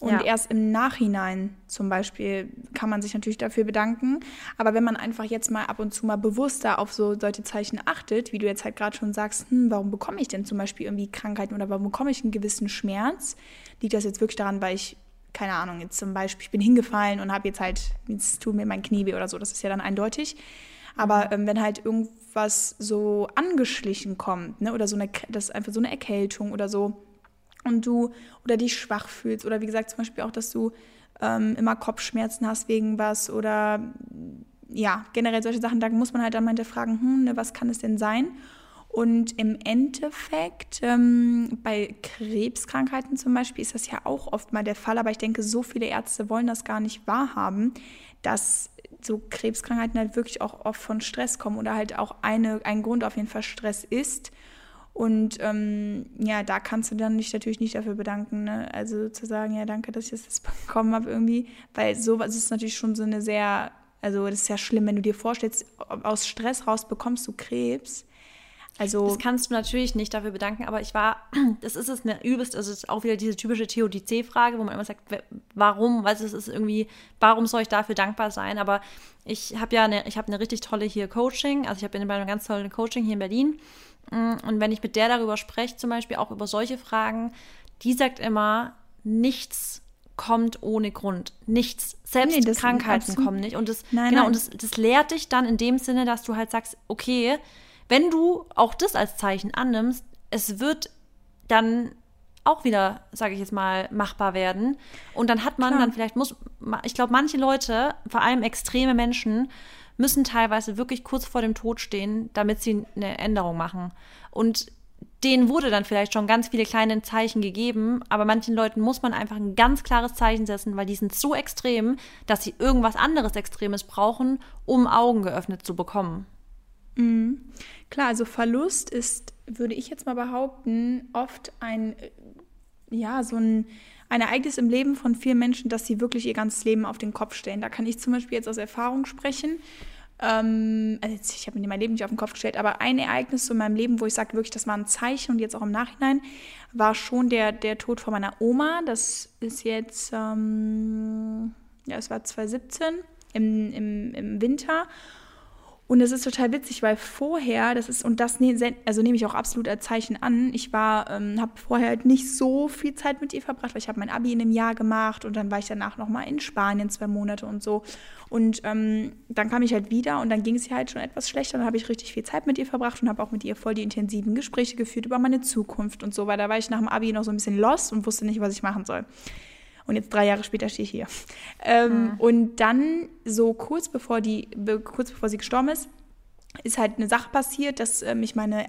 Speaker 1: Und ja. erst im Nachhinein zum Beispiel kann man sich natürlich dafür bedanken. Aber wenn man einfach jetzt mal ab und zu mal bewusster auf so solche Zeichen achtet, wie du jetzt halt gerade schon sagst, hm, warum bekomme ich denn zum Beispiel irgendwie Krankheiten oder warum bekomme ich einen gewissen Schmerz? Liegt das jetzt wirklich daran, weil ich keine Ahnung, jetzt zum Beispiel, ich bin hingefallen und habe jetzt halt, jetzt tut mir mein Knie weh oder so, das ist ja dann eindeutig. Aber mhm. ähm, wenn halt irgendwas so angeschlichen kommt, ne, oder so eine, das ist einfach so eine Erkältung oder so, und du oder dich schwach fühlst, oder wie gesagt, zum Beispiel auch, dass du ähm, immer Kopfschmerzen hast wegen was oder ja, generell solche Sachen, da muss man halt dann mal hinterfragen, hm, ne, was kann es denn sein? Und im Endeffekt, ähm, bei Krebskrankheiten zum Beispiel, ist das ja auch oft mal der Fall. Aber ich denke, so viele Ärzte wollen das gar nicht wahrhaben, dass so Krebskrankheiten halt wirklich auch oft von Stress kommen oder halt auch eine, ein Grund auf jeden Fall Stress ist. Und ähm, ja, da kannst du dann dich natürlich nicht dafür bedanken. Ne? Also zu sagen, ja, danke, dass ich das <laughs> bekommen habe irgendwie. Weil sowas ist natürlich schon so eine sehr, also das ist ja schlimm, wenn du dir vorstellst, aus Stress raus bekommst du Krebs.
Speaker 2: Also das kannst du natürlich nicht dafür bedanken, aber ich war, <clears throat> das ist es eine übelst, also es ist auch wieder diese typische Theodizee-Frage, wo man immer sagt, warum, weil es ist irgendwie, warum soll ich dafür dankbar sein? Aber ich habe ja eine, ich habe eine richtig tolle hier Coaching, also ich bin bei einem ganz tollen Coaching hier in Berlin mm, und wenn ich mit der darüber spreche, zum Beispiel auch über solche Fragen, die sagt immer, nichts kommt ohne Grund. Nichts. Selbst nee, Krankheiten kommen nicht. Und das, nein, genau, nein. und das, das lehrt dich dann in dem Sinne, dass du halt sagst, okay, wenn du auch das als Zeichen annimmst, es wird dann auch wieder, sage ich jetzt mal, machbar werden. Und dann hat man Klar. dann vielleicht muss, ich glaube, manche Leute, vor allem extreme Menschen, müssen teilweise wirklich kurz vor dem Tod stehen, damit sie eine Änderung machen. Und denen wurde dann vielleicht schon ganz viele kleine Zeichen gegeben, aber manchen Leuten muss man einfach ein ganz klares Zeichen setzen, weil die sind so extrem, dass sie irgendwas anderes Extremes brauchen, um Augen geöffnet zu bekommen.
Speaker 1: Mhm. Klar, also Verlust ist, würde ich jetzt mal behaupten, oft ein, ja, so ein, ein Ereignis im Leben von vielen Menschen, dass sie wirklich ihr ganzes Leben auf den Kopf stellen. Da kann ich zum Beispiel jetzt aus Erfahrung sprechen. Ähm, also ich habe mir mein Leben nicht auf den Kopf gestellt, aber ein Ereignis in meinem Leben, wo ich sage, wirklich, das war ein Zeichen und jetzt auch im Nachhinein, war schon der, der Tod von meiner Oma. Das ist jetzt, ähm, ja, es war 2017 im, im, im Winter. Und es ist total witzig, weil vorher, das ist, und das ne, also nehme ich auch absolut als Zeichen an, ich war, ähm, habe vorher halt nicht so viel Zeit mit ihr verbracht, weil ich habe mein Abi in einem Jahr gemacht und dann war ich danach nochmal in Spanien zwei Monate und so. Und ähm, dann kam ich halt wieder und dann ging es ihr halt schon etwas schlechter. Dann habe ich richtig viel Zeit mit ihr verbracht und habe auch mit ihr voll die intensiven Gespräche geführt über meine Zukunft und so, weil da war ich nach dem Abi noch so ein bisschen lost und wusste nicht, was ich machen soll. Und jetzt drei Jahre später stehe ich hier. Ähm, mhm. Und dann, so kurz bevor, die, kurz bevor sie gestorben ist, ist halt eine Sache passiert, dass äh, mich meine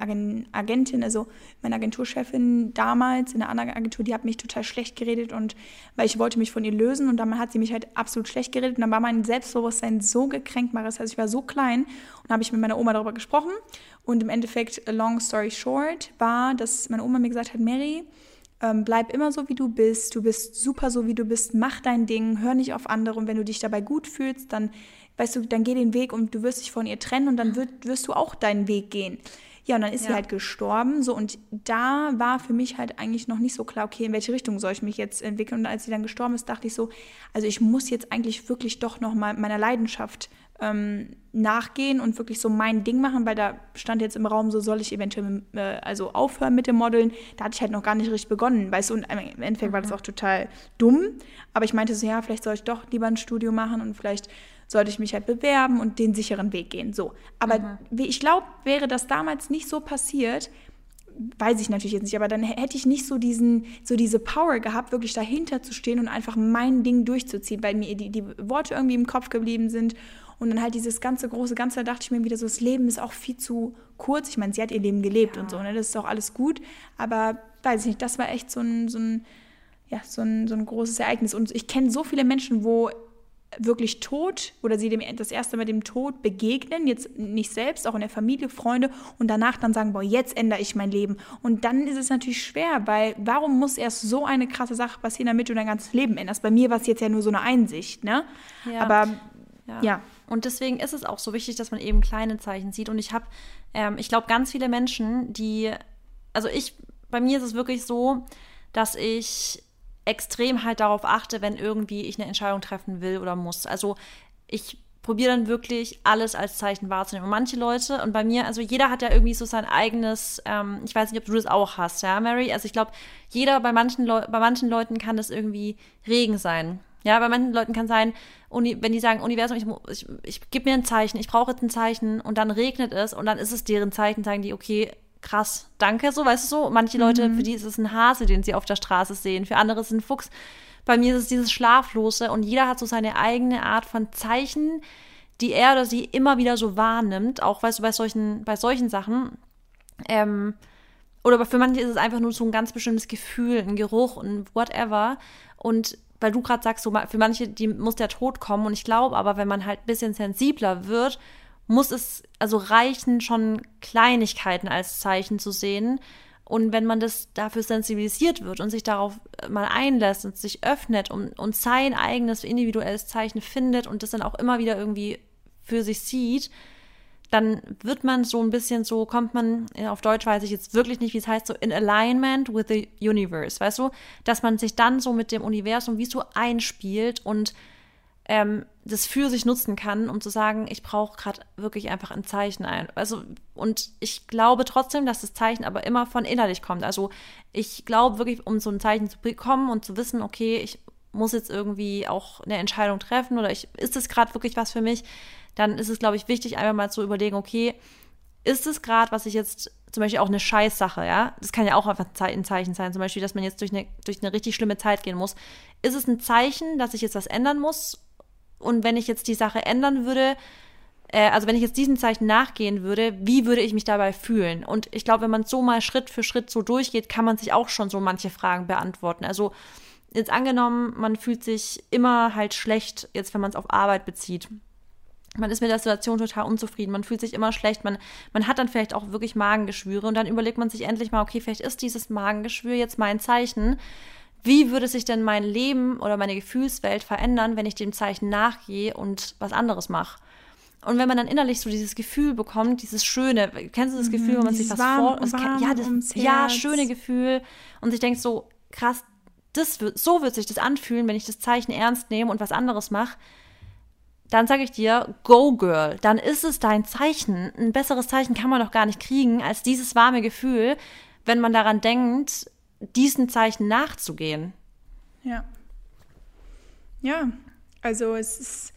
Speaker 1: Agentin, also meine Agenturchefin damals in einer anderen Agentur, die hat mich total schlecht geredet und weil ich wollte mich von ihr lösen und dann hat sie mich halt absolut schlecht geredet und dann war mein Selbstbewusstsein so gekränkt, Maris, also ich war so klein und habe ich mit meiner Oma darüber gesprochen und im Endeffekt, long story short, war, dass meine Oma mir gesagt hat, Mary, ähm, bleib immer so, wie du bist. Du bist super so, wie du bist. Mach dein Ding. Hör nicht auf andere. Und wenn du dich dabei gut fühlst, dann, weißt du, dann geh den Weg und du wirst dich von ihr trennen und dann wird, wirst du auch deinen Weg gehen. Ja, und dann ist ja. sie halt gestorben. So, und da war für mich halt eigentlich noch nicht so klar, okay, in welche Richtung soll ich mich jetzt entwickeln. Und als sie dann gestorben ist, dachte ich so, also ich muss jetzt eigentlich wirklich doch noch mal meiner Leidenschaft ähm, nachgehen und wirklich so mein Ding machen, weil da stand jetzt im Raum, so soll ich eventuell äh, also aufhören mit dem Modeln. Da hatte ich halt noch gar nicht richtig begonnen, weißt du, und im Endeffekt mhm. war das mhm. auch total dumm. Aber ich meinte so, ja, vielleicht soll ich doch lieber ein Studio machen und vielleicht sollte ich mich halt bewerben und den sicheren Weg gehen. So. Aber mhm. ich glaube, wäre das damals nicht so passiert, weiß ich natürlich jetzt nicht, aber dann hätte ich nicht so diesen, so diese Power gehabt, wirklich dahinter zu stehen und einfach mein Ding durchzuziehen, weil mir die, die Worte irgendwie im Kopf geblieben sind und dann halt dieses ganze große Ganze, da dachte ich mir wieder so, das Leben ist auch viel zu kurz. Ich meine, sie hat ihr Leben gelebt ja. und so, ne? Das ist auch alles gut. Aber weiß ich nicht, das war echt so ein, so ein, ja, so ein, so ein großes Ereignis. Und ich kenne so viele Menschen, wo wirklich Tod oder sie dem das erste Mal dem Tod begegnen, jetzt nicht selbst, auch in der Familie, Freunde und danach dann sagen, boah, jetzt ändere ich mein Leben. Und dann ist es natürlich schwer, weil warum muss erst so eine krasse Sache passieren, damit du dein ganzes Leben änderst? Bei mir war es jetzt ja nur so eine Einsicht, ne? Ja. Aber ja. ja.
Speaker 2: Und deswegen ist es auch so wichtig, dass man eben kleine Zeichen sieht. Und ich habe, ähm, ich glaube, ganz viele Menschen, die, also ich, bei mir ist es wirklich so, dass ich extrem halt darauf achte, wenn irgendwie ich eine Entscheidung treffen will oder muss. Also ich probiere dann wirklich alles als Zeichen wahrzunehmen. Und manche Leute, und bei mir, also jeder hat ja irgendwie so sein eigenes, ähm, ich weiß nicht, ob du das auch hast, ja, Mary? Also ich glaube, jeder, bei manchen, bei manchen Leuten kann das irgendwie Regen sein. Ja, bei manchen Leuten kann sein, wenn die sagen, Universum, ich, ich, ich gebe mir ein Zeichen, ich brauche jetzt ein Zeichen und dann regnet es und dann ist es deren Zeichen, sagen die, okay, krass, danke, so, weißt du so. Manche Leute, mhm. für die ist es ein Hase, den sie auf der Straße sehen, für andere ist es ein Fuchs. Bei mir ist es dieses Schlaflose und jeder hat so seine eigene Art von Zeichen, die er oder sie immer wieder so wahrnimmt, auch weißt du, bei solchen, bei solchen Sachen. Ähm, oder für manche ist es einfach nur so ein ganz bestimmtes Gefühl, ein Geruch und whatever. Und weil du gerade sagst, so für manche, die muss der Tod kommen. Und ich glaube aber, wenn man halt ein bisschen sensibler wird, muss es also reichen, schon Kleinigkeiten als Zeichen zu sehen. Und wenn man das dafür sensibilisiert wird und sich darauf mal einlässt und sich öffnet und, und sein eigenes individuelles Zeichen findet und das dann auch immer wieder irgendwie für sich sieht, dann wird man so ein bisschen so, kommt man, auf Deutsch weiß ich jetzt wirklich nicht, wie es heißt, so in alignment with the universe, weißt du? Dass man sich dann so mit dem Universum wie so einspielt und ähm, das für sich nutzen kann, um zu sagen, ich brauche gerade wirklich einfach ein Zeichen ein. Also, und ich glaube trotzdem, dass das Zeichen aber immer von innerlich kommt. Also, ich glaube wirklich, um so ein Zeichen zu bekommen und zu wissen, okay, ich muss jetzt irgendwie auch eine Entscheidung treffen oder ich, ist das gerade wirklich was für mich, dann ist es, glaube ich, wichtig, einmal mal zu überlegen, okay, ist es gerade, was ich jetzt, zum Beispiel auch eine Scheißsache, ja? Das kann ja auch einfach ein Zeichen sein, zum Beispiel, dass man jetzt durch eine, durch eine richtig schlimme Zeit gehen muss. Ist es ein Zeichen, dass ich jetzt was ändern muss? Und wenn ich jetzt die Sache ändern würde, äh, also wenn ich jetzt diesem Zeichen nachgehen würde, wie würde ich mich dabei fühlen? Und ich glaube, wenn man so mal Schritt für Schritt so durchgeht, kann man sich auch schon so manche Fragen beantworten. Also jetzt angenommen, man fühlt sich immer halt schlecht, jetzt wenn man es auf Arbeit bezieht man ist mit der Situation total unzufrieden, man fühlt sich immer schlecht, man, man hat dann vielleicht auch wirklich Magengeschwüre und dann überlegt man sich endlich mal, okay, vielleicht ist dieses Magengeschwür jetzt mein Zeichen. Wie würde sich denn mein Leben oder meine Gefühlswelt verändern, wenn ich dem Zeichen nachgehe und was anderes mache? Und wenn man dann innerlich so dieses Gefühl bekommt, dieses schöne, kennst du das Gefühl, wenn man sich was vor, warm ja, das, ja, schöne Gefühl und sich denkt so, krass, das wird, so wird sich das anfühlen, wenn ich das Zeichen ernst nehme und was anderes mache dann sage ich dir, go girl, dann ist es dein Zeichen. Ein besseres Zeichen kann man doch gar nicht kriegen als dieses warme Gefühl, wenn man daran denkt, diesen Zeichen nachzugehen.
Speaker 1: Ja. Ja, also es ist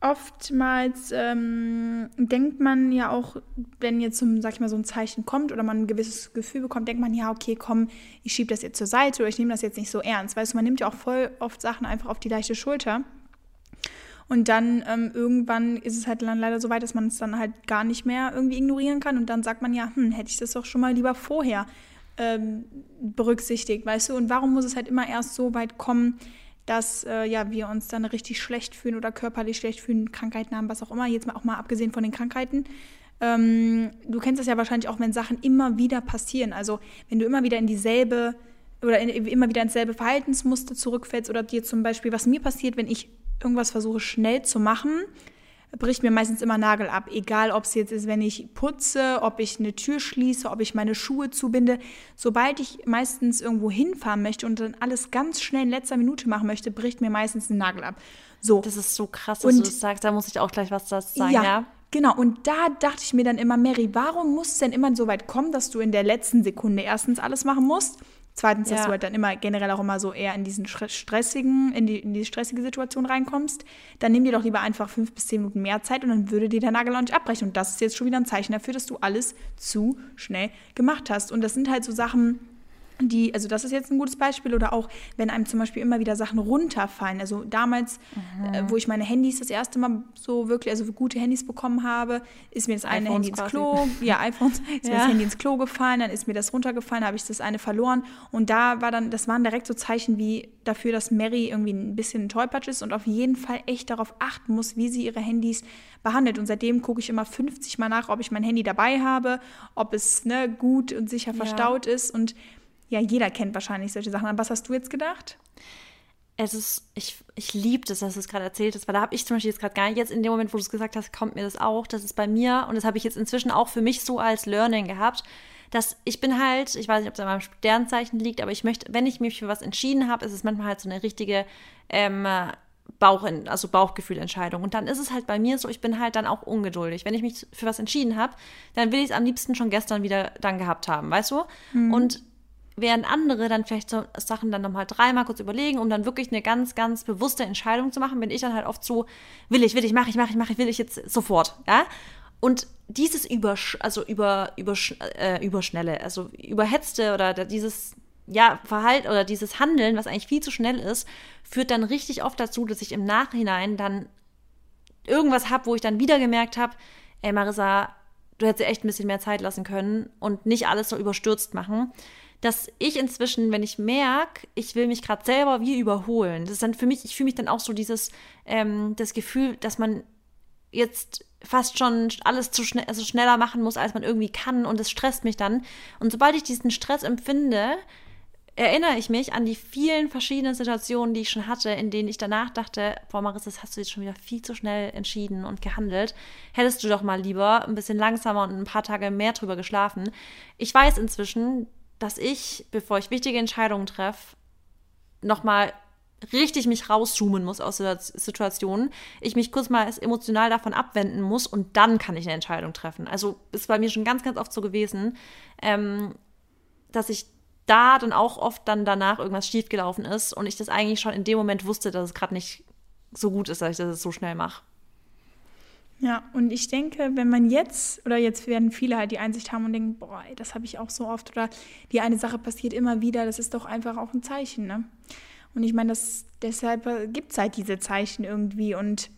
Speaker 1: oftmals ähm, denkt man ja auch, wenn jetzt so, sag ich mal, so ein Zeichen kommt oder man ein gewisses Gefühl bekommt, denkt man, ja, okay, komm, ich schiebe das jetzt zur Seite oder ich nehme das jetzt nicht so ernst. Weißt du, man nimmt ja auch voll oft Sachen einfach auf die leichte Schulter. Und dann ähm, irgendwann ist es halt dann leider so weit, dass man es dann halt gar nicht mehr irgendwie ignorieren kann. Und dann sagt man ja, hm, hätte ich das doch schon mal lieber vorher ähm, berücksichtigt, weißt du? Und warum muss es halt immer erst so weit kommen, dass äh, ja, wir uns dann richtig schlecht fühlen oder körperlich schlecht fühlen, Krankheiten haben, was auch immer, jetzt mal auch mal abgesehen von den Krankheiten. Ähm, du kennst das ja wahrscheinlich auch, wenn Sachen immer wieder passieren. Also wenn du immer wieder in dieselbe oder in, immer wieder ins selbe Verhaltensmuster zurückfällst oder dir zum Beispiel, was mir passiert, wenn ich irgendwas versuche schnell zu machen, bricht mir meistens immer Nagel ab. Egal, ob es jetzt ist, wenn ich putze, ob ich eine Tür schließe, ob ich meine Schuhe zubinde. Sobald ich meistens irgendwo hinfahren möchte und dann alles ganz schnell in letzter Minute machen möchte, bricht mir meistens ein Nagel ab. So.
Speaker 2: Das ist so krass, dass und, du das sagst. Da muss ich auch gleich was dazu sagen, ja. ja?
Speaker 1: Genau, und da dachte ich mir dann immer, Mary, warum muss es denn immer so weit kommen, dass du in der letzten Sekunde erstens alles machen musst Zweitens, dass ja. du halt dann immer generell auch immer so eher in diesen stressigen, in die, in die stressige Situation reinkommst, dann nimm dir doch lieber einfach fünf bis zehn Minuten mehr Zeit und dann würde dir der Nagel auch nicht abbrechen. Und das ist jetzt schon wieder ein Zeichen dafür, dass du alles zu schnell gemacht hast. Und das sind halt so Sachen, die, also das ist jetzt ein gutes Beispiel, oder auch, wenn einem zum Beispiel immer wieder Sachen runterfallen. Also damals, mhm. äh, wo ich meine Handys das erste Mal so wirklich, also gute Handys bekommen habe, ist mir das eine iPhones Handy ins Klo, quasi. <laughs> ja, iPhones, ist ja. mir das Handy ins Klo gefallen, dann ist mir das runtergefallen, habe ich das eine verloren. Und da war dann, das waren direkt so Zeichen wie dafür, dass Mary irgendwie ein bisschen ein Tollpatsch ist und auf jeden Fall echt darauf achten muss, wie sie ihre Handys behandelt. Und seitdem gucke ich immer 50 Mal nach, ob ich mein Handy dabei habe, ob es ne, gut und sicher verstaut ja. ist und ja, jeder kennt wahrscheinlich solche Sachen. An was hast du jetzt gedacht?
Speaker 2: Es ist, ich, ich liebe das, dass du es gerade erzählt hast, weil da habe ich zum Beispiel jetzt gerade gar nicht, jetzt in dem Moment, wo du es gesagt hast, kommt mir das auch, das ist bei mir und das habe ich jetzt inzwischen auch für mich so als Learning gehabt, dass ich bin halt, ich weiß nicht, ob es an meinem Sternzeichen liegt, aber ich möchte, wenn ich mich für was entschieden habe, ist es manchmal halt so eine richtige ähm, Bauch, also Bauchgefühlentscheidung. Und dann ist es halt bei mir so, ich bin halt dann auch ungeduldig. Wenn ich mich für was entschieden habe, dann will ich es am liebsten schon gestern wieder dann gehabt haben, weißt du? Mhm. Und während andere dann vielleicht so Sachen dann nochmal dreimal kurz überlegen, um dann wirklich eine ganz, ganz bewusste Entscheidung zu machen, bin ich dann halt oft so, will ich, will ich, mache ich, mache ich, mache ich, will ich jetzt sofort, ja. Und dieses über, also über, über, äh, überschnelle, also überhetzte oder dieses ja, Verhalten oder dieses Handeln, was eigentlich viel zu schnell ist, führt dann richtig oft dazu, dass ich im Nachhinein dann irgendwas habe, wo ich dann wieder gemerkt habe, ey Marissa, du hättest echt ein bisschen mehr Zeit lassen können und nicht alles so überstürzt machen. Dass ich inzwischen, wenn ich merke, ich will mich gerade selber wie überholen, das ist dann für mich, ich fühle mich dann auch so dieses, ähm, das Gefühl, dass man jetzt fast schon alles zu schnell, also schneller machen muss, als man irgendwie kann und es stresst mich dann. Und sobald ich diesen Stress empfinde, erinnere ich mich an die vielen verschiedenen Situationen, die ich schon hatte, in denen ich danach dachte, boah Marissa, das hast du jetzt schon wieder viel zu schnell entschieden und gehandelt. Hättest du doch mal lieber ein bisschen langsamer und ein paar Tage mehr drüber geschlafen. Ich weiß inzwischen, dass ich, bevor ich wichtige Entscheidungen treffe, nochmal richtig mich rauszoomen muss aus der Situation, ich mich kurz mal emotional davon abwenden muss und dann kann ich eine Entscheidung treffen. Also ist bei mir schon ganz, ganz oft so gewesen, ähm, dass ich da dann auch oft dann danach irgendwas schiefgelaufen ist und ich das eigentlich schon in dem Moment wusste, dass es gerade nicht so gut ist, dass ich das so schnell mache.
Speaker 1: Ja, und ich denke, wenn man jetzt, oder jetzt werden viele halt die Einsicht haben und denken, boah, ey, das habe ich auch so oft, oder die eine Sache passiert immer wieder, das ist doch einfach auch ein Zeichen, ne? Und ich meine, das, deshalb gibt es halt diese Zeichen irgendwie. Und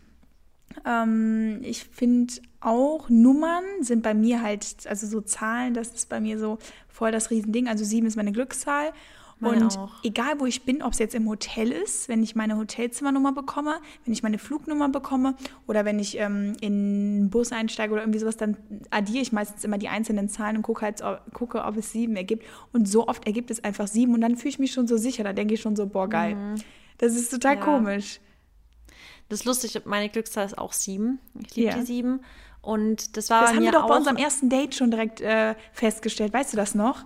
Speaker 1: ähm, ich finde auch, Nummern sind bei mir halt, also so Zahlen, das ist bei mir so voll das Riesending. Also sieben ist meine Glückszahl. Meine und auch. egal, wo ich bin, ob es jetzt im Hotel ist, wenn ich meine Hotelzimmernummer bekomme, wenn ich meine Flugnummer bekomme oder wenn ich ähm, in einen Bus einsteige oder irgendwie sowas, dann addiere ich meistens immer die einzelnen Zahlen und gucke, halt, gucke, ob es sieben ergibt. Und so oft ergibt es einfach sieben und dann fühle ich mich schon so sicher. Da denke ich schon so, boah, geil. Mhm. Das ist total ja. komisch.
Speaker 2: Das ist lustig, meine Glückszahl ist auch sieben. Ich liebe ja. die sieben. Und das war
Speaker 1: Das haben wir doch bei unserem ersten Date schon direkt äh, festgestellt. Weißt du das noch?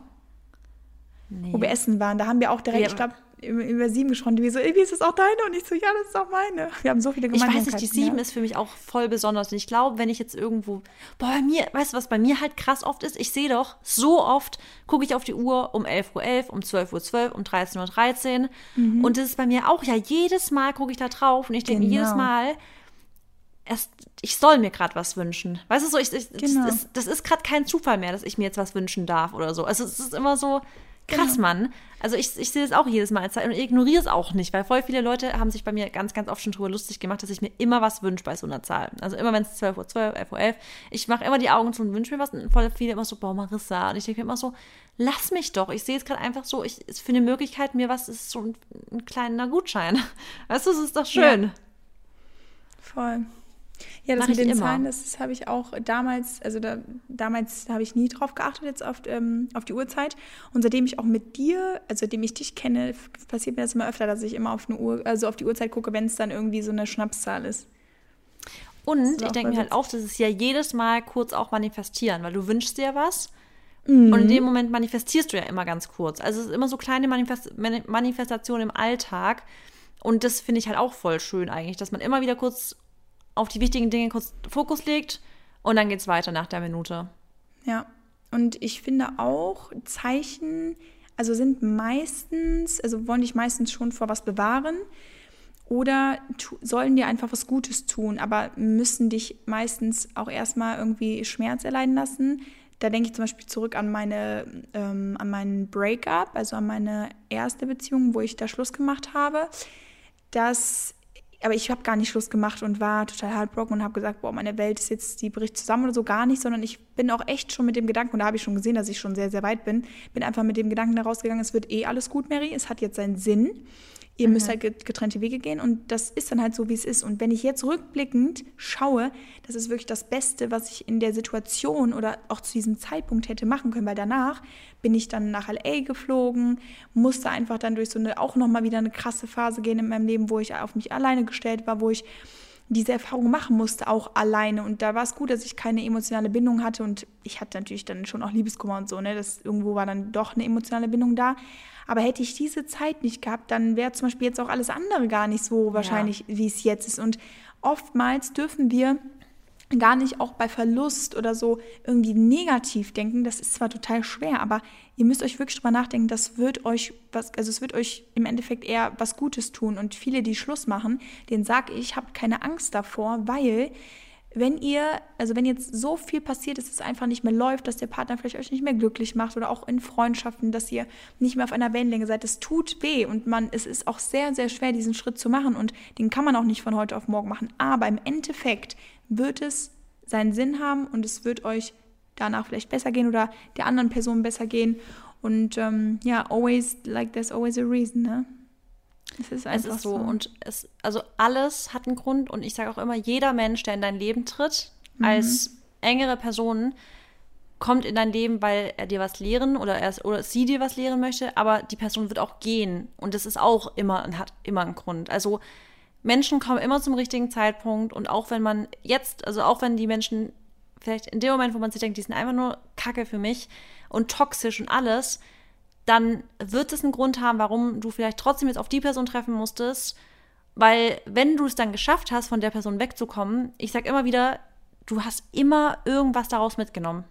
Speaker 1: Nee. Wo wir essen waren. Da haben wir auch direkt, ja. ich glaube, über sieben gesprochen. Die so, wie ist das auch deine? Und ich so, ja, das ist auch meine. Wir haben so viele
Speaker 2: Gemeinsamkeiten. Ich weiß nicht, die sieben ja. ist für mich auch voll besonders. Und ich glaube, wenn ich jetzt irgendwo, boah, bei mir, weißt du, was bei mir halt krass oft ist? Ich sehe doch, so oft gucke ich auf die Uhr um 11.11 Uhr, 11, um 12.12 Uhr, 12, um 13.13 Uhr. 13. Mhm. Und das ist bei mir auch, ja, jedes Mal gucke ich da drauf und ich denke genau. jedes Mal, erst, ich soll mir gerade was wünschen. Weißt du so, ich, ich genau. das ist, das ist gerade kein Zufall mehr, dass ich mir jetzt was wünschen darf oder so. Also es ist immer so, krass, genau. Mann. Also ich, ich sehe das auch jedes Mal als Zeit und ignoriere es auch nicht, weil voll viele Leute haben sich bei mir ganz, ganz oft schon drüber lustig gemacht, dass ich mir immer was wünsche bei so einer Zahl. Also immer wenn es 12 Uhr 12, 11 Uhr 11, ich mache immer die Augen zu und wünsche mir was und voll viele immer so, boah, Marissa. Und ich denke mir immer so, lass mich doch. Ich sehe es gerade einfach so, ich für eine Möglichkeit, mir was ist so ein, ein kleiner Gutschein. <laughs> Weißt du, es ist doch schön.
Speaker 1: Ja. Voll. Ja, das Mach mit den immer. Zahlen, das, habe ich auch damals, also da, damals habe ich nie drauf geachtet jetzt auf, ähm, auf die Uhrzeit. Und seitdem ich auch mit dir, also seitdem ich dich kenne, passiert mir das immer öfter, dass ich immer auf eine Uhr, also auf die Uhrzeit gucke, wenn es dann irgendwie so eine Schnapszahl ist.
Speaker 2: Und ich denke mir halt auch, das ist ja jedes Mal kurz auch manifestieren, weil du wünschst dir was. Mhm. Und in dem Moment manifestierst du ja immer ganz kurz. Also es ist immer so kleine Manifest Manifestationen im Alltag. Und das finde ich halt auch voll schön eigentlich, dass man immer wieder kurz auf die wichtigen Dinge kurz Fokus legt und dann geht es weiter nach der Minute.
Speaker 1: Ja, und ich finde auch, Zeichen, also sind meistens, also wollen dich meistens schon vor was bewahren oder sollen dir einfach was Gutes tun, aber müssen dich meistens auch erstmal irgendwie Schmerz erleiden lassen. Da denke ich zum Beispiel zurück an meine, ähm, an meinen Breakup, also an meine erste Beziehung, wo ich da Schluss gemacht habe. dass aber ich habe gar nicht Schluss gemacht und war total heartbroken und habe gesagt, boah, meine Welt ist jetzt, die bricht zusammen oder so, gar nicht, sondern ich bin auch echt schon mit dem Gedanken, und da habe ich schon gesehen, dass ich schon sehr, sehr weit bin, bin einfach mit dem Gedanken herausgegangen, es wird eh alles gut, Mary, es hat jetzt seinen Sinn ihr mhm. müsst halt getrennte Wege gehen und das ist dann halt so, wie es ist. Und wenn ich jetzt rückblickend schaue, das ist wirklich das Beste, was ich in der Situation oder auch zu diesem Zeitpunkt hätte machen können, weil danach bin ich dann nach LA geflogen, musste einfach dann durch so eine, auch nochmal wieder eine krasse Phase gehen in meinem Leben, wo ich auf mich alleine gestellt war, wo ich diese Erfahrung machen musste, auch alleine. Und da war es gut, dass ich keine emotionale Bindung hatte. Und ich hatte natürlich dann schon auch Liebeskummer und so, ne? Das, irgendwo war dann doch eine emotionale Bindung da. Aber hätte ich diese Zeit nicht gehabt, dann wäre zum Beispiel jetzt auch alles andere gar nicht so wahrscheinlich, ja. wie es jetzt ist. Und oftmals dürfen wir gar nicht auch bei Verlust oder so irgendwie negativ denken. Das ist zwar total schwer, aber ihr müsst euch wirklich drüber nachdenken, das wird euch was, also es wird euch im Endeffekt eher was Gutes tun. Und viele, die Schluss machen, denen sage ich, habt keine Angst davor, weil wenn ihr, also wenn jetzt so viel passiert dass es einfach nicht mehr läuft, dass der Partner vielleicht euch nicht mehr glücklich macht oder auch in Freundschaften, dass ihr nicht mehr auf einer Wellenlänge seid, das tut weh und man, es ist auch sehr, sehr schwer, diesen Schritt zu machen und den kann man auch nicht von heute auf morgen machen. Aber im Endeffekt wird es seinen Sinn haben und es wird euch danach vielleicht besser gehen oder der anderen Person besser gehen. Und ähm, ja, always, like there's always a reason, ne?
Speaker 2: Es ist einfach es ist so. Und es, also alles hat einen Grund. Und ich sage auch immer, jeder Mensch, der in dein Leben tritt, mhm. als engere Person, kommt in dein Leben, weil er dir was lehren oder er oder sie dir was lehren möchte, aber die Person wird auch gehen und das ist auch immer hat immer einen Grund. Also Menschen kommen immer zum richtigen Zeitpunkt und auch wenn man jetzt, also auch wenn die Menschen vielleicht in dem Moment, wo man sich denkt, die sind einfach nur Kacke für mich und toxisch und alles, dann wird es einen Grund haben, warum du vielleicht trotzdem jetzt auf die Person treffen musstest. Weil wenn du es dann geschafft hast, von der Person wegzukommen, ich sag immer wieder, du hast immer irgendwas daraus mitgenommen.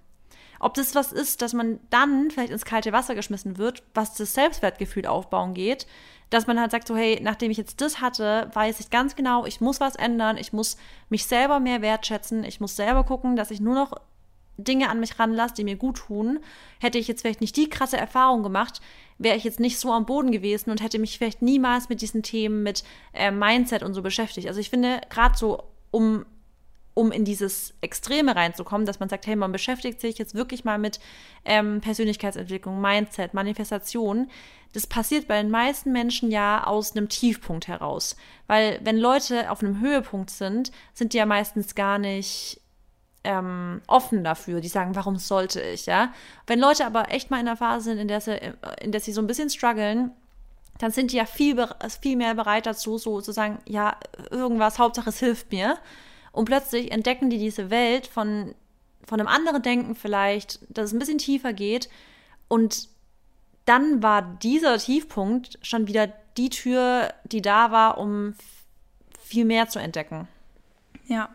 Speaker 2: Ob das was ist, dass man dann vielleicht ins kalte Wasser geschmissen wird, was das Selbstwertgefühl aufbauen geht, dass man halt sagt so, hey, nachdem ich jetzt das hatte, weiß ich ganz genau, ich muss was ändern, ich muss mich selber mehr wertschätzen, ich muss selber gucken, dass ich nur noch Dinge an mich ranlasse, die mir gut tun, hätte ich jetzt vielleicht nicht die krasse Erfahrung gemacht, wäre ich jetzt nicht so am Boden gewesen und hätte mich vielleicht niemals mit diesen Themen, mit äh, Mindset und so beschäftigt. Also ich finde, gerade so, um, um in dieses Extreme reinzukommen, dass man sagt, hey, man beschäftigt sich jetzt wirklich mal mit ähm, Persönlichkeitsentwicklung, Mindset, Manifestation, das passiert bei den meisten Menschen ja aus einem Tiefpunkt heraus. Weil wenn Leute auf einem Höhepunkt sind, sind die ja meistens gar nicht ähm, offen dafür. Die sagen, warum sollte ich, ja? Wenn Leute aber echt mal in einer Phase sind, in der sie, in der sie so ein bisschen strugglen, dann sind die ja viel, viel mehr bereit dazu, so zu sagen, ja, irgendwas, Hauptsache es hilft mir. Und plötzlich entdecken die diese Welt von, von einem anderen Denken vielleicht, dass es ein bisschen tiefer geht. Und dann war dieser Tiefpunkt schon wieder die Tür, die da war, um viel mehr zu entdecken.
Speaker 1: Ja,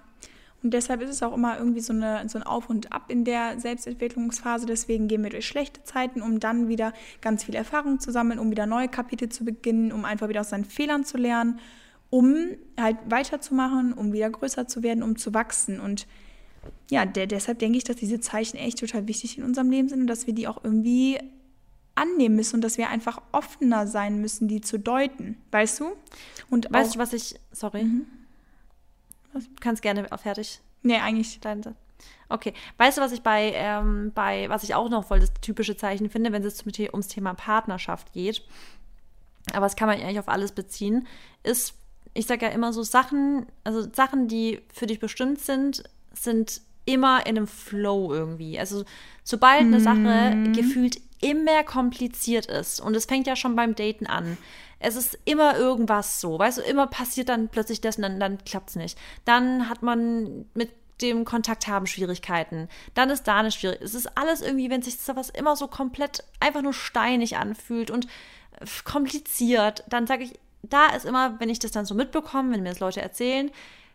Speaker 1: und deshalb ist es auch immer irgendwie so, eine, so ein Auf und Ab in der Selbstentwicklungsphase. Deswegen gehen wir durch schlechte Zeiten, um dann wieder ganz viel Erfahrung zu sammeln, um wieder neue Kapitel zu beginnen, um einfach wieder aus seinen Fehlern zu lernen, um halt weiterzumachen, um wieder größer zu werden, um zu wachsen. Und ja, der, deshalb denke ich, dass diese Zeichen echt total wichtig in unserem Leben sind und dass wir die auch irgendwie annehmen müssen und dass wir einfach offener sein müssen, die zu deuten. Weißt du?
Speaker 2: Und weißt du, was ich. Sorry. Mhm. Du kannst gerne auch fertig.
Speaker 1: Nee, eigentlich.
Speaker 2: Okay. Weißt du, was ich bei, ähm, bei, was ich auch noch voll das typische Zeichen finde, wenn es ums Thema Partnerschaft geht, aber das kann man eigentlich auf alles beziehen, ist, ich sage ja immer so Sachen, also Sachen, die für dich bestimmt sind, sind immer in einem Flow irgendwie. Also sobald eine Sache mhm. gefühlt immer kompliziert ist, und es fängt ja schon beim Daten an, es ist immer irgendwas so, weißt du, immer passiert dann plötzlich das und dann, dann klappt es nicht. Dann hat man mit dem Kontakt haben Schwierigkeiten. Dann ist da eine Schwierigkeit. Es ist alles irgendwie, wenn sich sowas immer so komplett einfach nur steinig anfühlt und kompliziert, dann sage ich, da ist immer, wenn ich das dann so mitbekomme, wenn mir das Leute erzählen,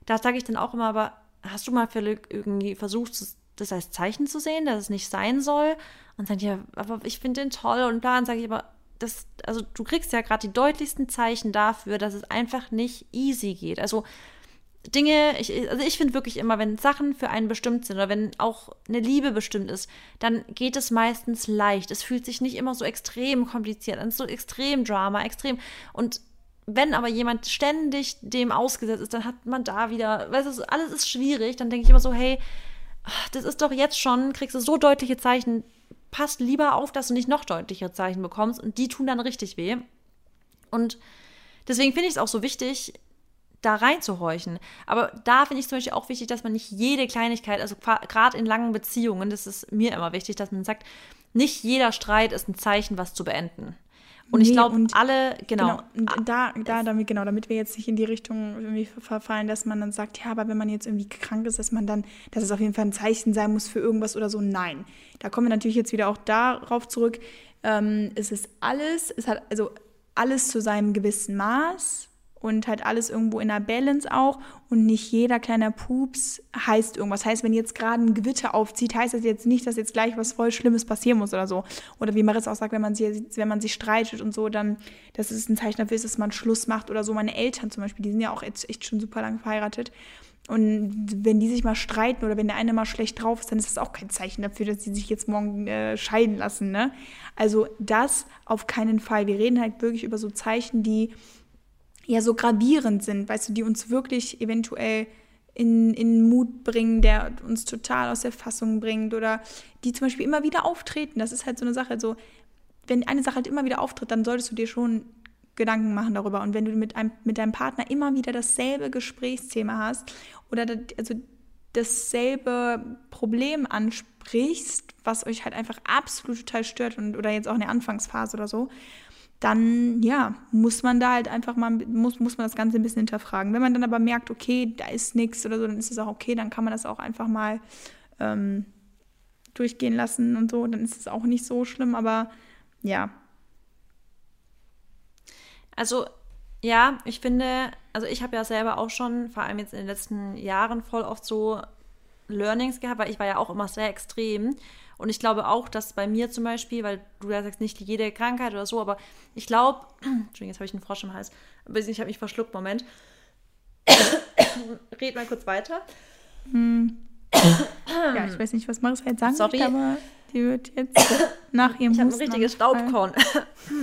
Speaker 2: da sage ich dann auch immer, aber hast du mal irgendwie versucht, das als Zeichen zu sehen, dass es nicht sein soll? Und dann, ja, aber ich finde den toll und dann sage ich aber, das, also du kriegst ja gerade die deutlichsten Zeichen dafür, dass es einfach nicht easy geht. Also Dinge, ich, also ich finde wirklich immer, wenn Sachen für einen bestimmt sind oder wenn auch eine Liebe bestimmt ist, dann geht es meistens leicht. Es fühlt sich nicht immer so extrem kompliziert an, so extrem Drama, extrem. Und wenn aber jemand ständig dem ausgesetzt ist, dann hat man da wieder, weißt du, alles ist schwierig, dann denke ich immer so, hey, das ist doch jetzt schon, kriegst du so deutliche Zeichen, passt lieber auf, dass du nicht noch deutlichere Zeichen bekommst und die tun dann richtig weh. Und deswegen finde ich es auch so wichtig, da reinzuhorchen. Aber da finde ich zum Beispiel auch wichtig, dass man nicht jede Kleinigkeit, also gerade in langen Beziehungen, das ist mir immer wichtig, dass man sagt, nicht jeder Streit ist ein Zeichen, was zu beenden. Und nee, ich glaube, alle, genau.
Speaker 1: genau da, da, damit, genau, damit wir jetzt nicht in die Richtung irgendwie verfallen, dass man dann sagt, ja, aber wenn man jetzt irgendwie krank ist, dass man dann, dass es auf jeden Fall ein Zeichen sein muss für irgendwas oder so. Nein. Da kommen wir natürlich jetzt wieder auch darauf zurück. Ähm, es ist alles, es hat also alles zu seinem gewissen Maß und halt alles irgendwo in der Balance auch und nicht jeder kleiner Pups heißt irgendwas. Heißt, wenn jetzt gerade ein Gewitter aufzieht, heißt das jetzt nicht, dass jetzt gleich was voll Schlimmes passieren muss oder so. Oder wie Marissa auch sagt, wenn man sie, wenn man sich streitet und so, dann, das ist ein Zeichen dafür, ist, dass man Schluss macht oder so. Meine Eltern zum Beispiel, die sind ja auch jetzt echt schon super lange verheiratet. Und wenn die sich mal streiten oder wenn der eine mal schlecht drauf ist, dann ist das auch kein Zeichen dafür, dass sie sich jetzt morgen äh, scheiden lassen. Ne? Also das auf keinen Fall. Wir reden halt wirklich über so Zeichen, die ja so gravierend sind, weißt du, die uns wirklich eventuell in, in Mut bringen, der uns total aus der Fassung bringt oder die zum Beispiel immer wieder auftreten. Das ist halt so eine Sache. Also, wenn eine Sache halt immer wieder auftritt, dann solltest du dir schon Gedanken machen darüber. Und wenn du mit, einem, mit deinem Partner immer wieder dasselbe Gesprächsthema hast oder das, also dasselbe Problem ansprichst, was euch halt einfach absolut total stört und oder jetzt auch in der Anfangsphase oder so, dann ja, muss man da halt einfach mal, muss, muss man das Ganze ein bisschen hinterfragen. Wenn man dann aber merkt, okay, da ist nichts oder so, dann ist es auch okay, dann kann man das auch einfach mal ähm, durchgehen lassen und so, dann ist es auch nicht so schlimm, aber ja.
Speaker 2: Also ja, ich finde, also ich habe ja selber auch schon, vor allem jetzt in den letzten Jahren, voll oft so Learnings gehabt, weil ich war ja auch immer sehr extrem. Und ich glaube auch, dass bei mir zum Beispiel, weil du ja sagst, nicht jede Krankheit oder so, aber ich glaube, <clears throat> Entschuldigung, jetzt habe ich einen Frosch im Hals. Ich habe mich verschluckt, Moment. <coughs> Red mal kurz weiter.
Speaker 1: Hm. ja, ich weiß nicht, was Maris halt sagen Sorry. Möchte, aber die wird jetzt <coughs> nach ihrem
Speaker 2: Ich habe ein richtiges Staubkorn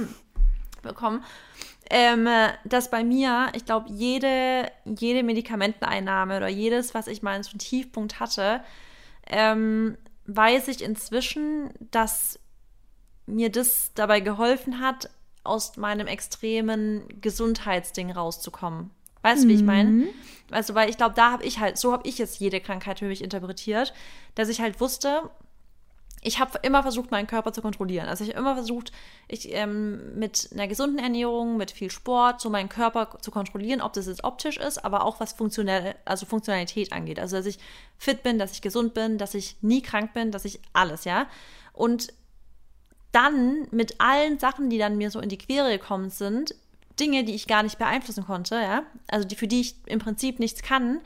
Speaker 2: <coughs> bekommen. Ähm, dass bei mir, ich glaube, jede, jede Medikamenteneinnahme oder jedes, was ich mal so einen Tiefpunkt hatte, ähm, weiß ich inzwischen, dass mir das dabei geholfen hat, aus meinem extremen Gesundheitsding rauszukommen. Weißt du, wie ich meine? Mhm. Also, weil ich glaube, da habe ich halt, so habe ich jetzt jede Krankheit für mich interpretiert, dass ich halt wusste, ich habe immer versucht, meinen Körper zu kontrollieren. Also ich habe immer versucht, ich ähm, mit einer gesunden Ernährung, mit viel Sport, so meinen Körper zu kontrollieren, ob das jetzt optisch ist, aber auch was funktionell, also Funktionalität angeht. Also dass ich fit bin, dass ich gesund bin, dass ich nie krank bin, dass ich alles, ja. Und dann mit allen Sachen, die dann mir so in die Quere gekommen sind, Dinge, die ich gar nicht beeinflussen konnte, ja, also die, für die ich im Prinzip nichts kann,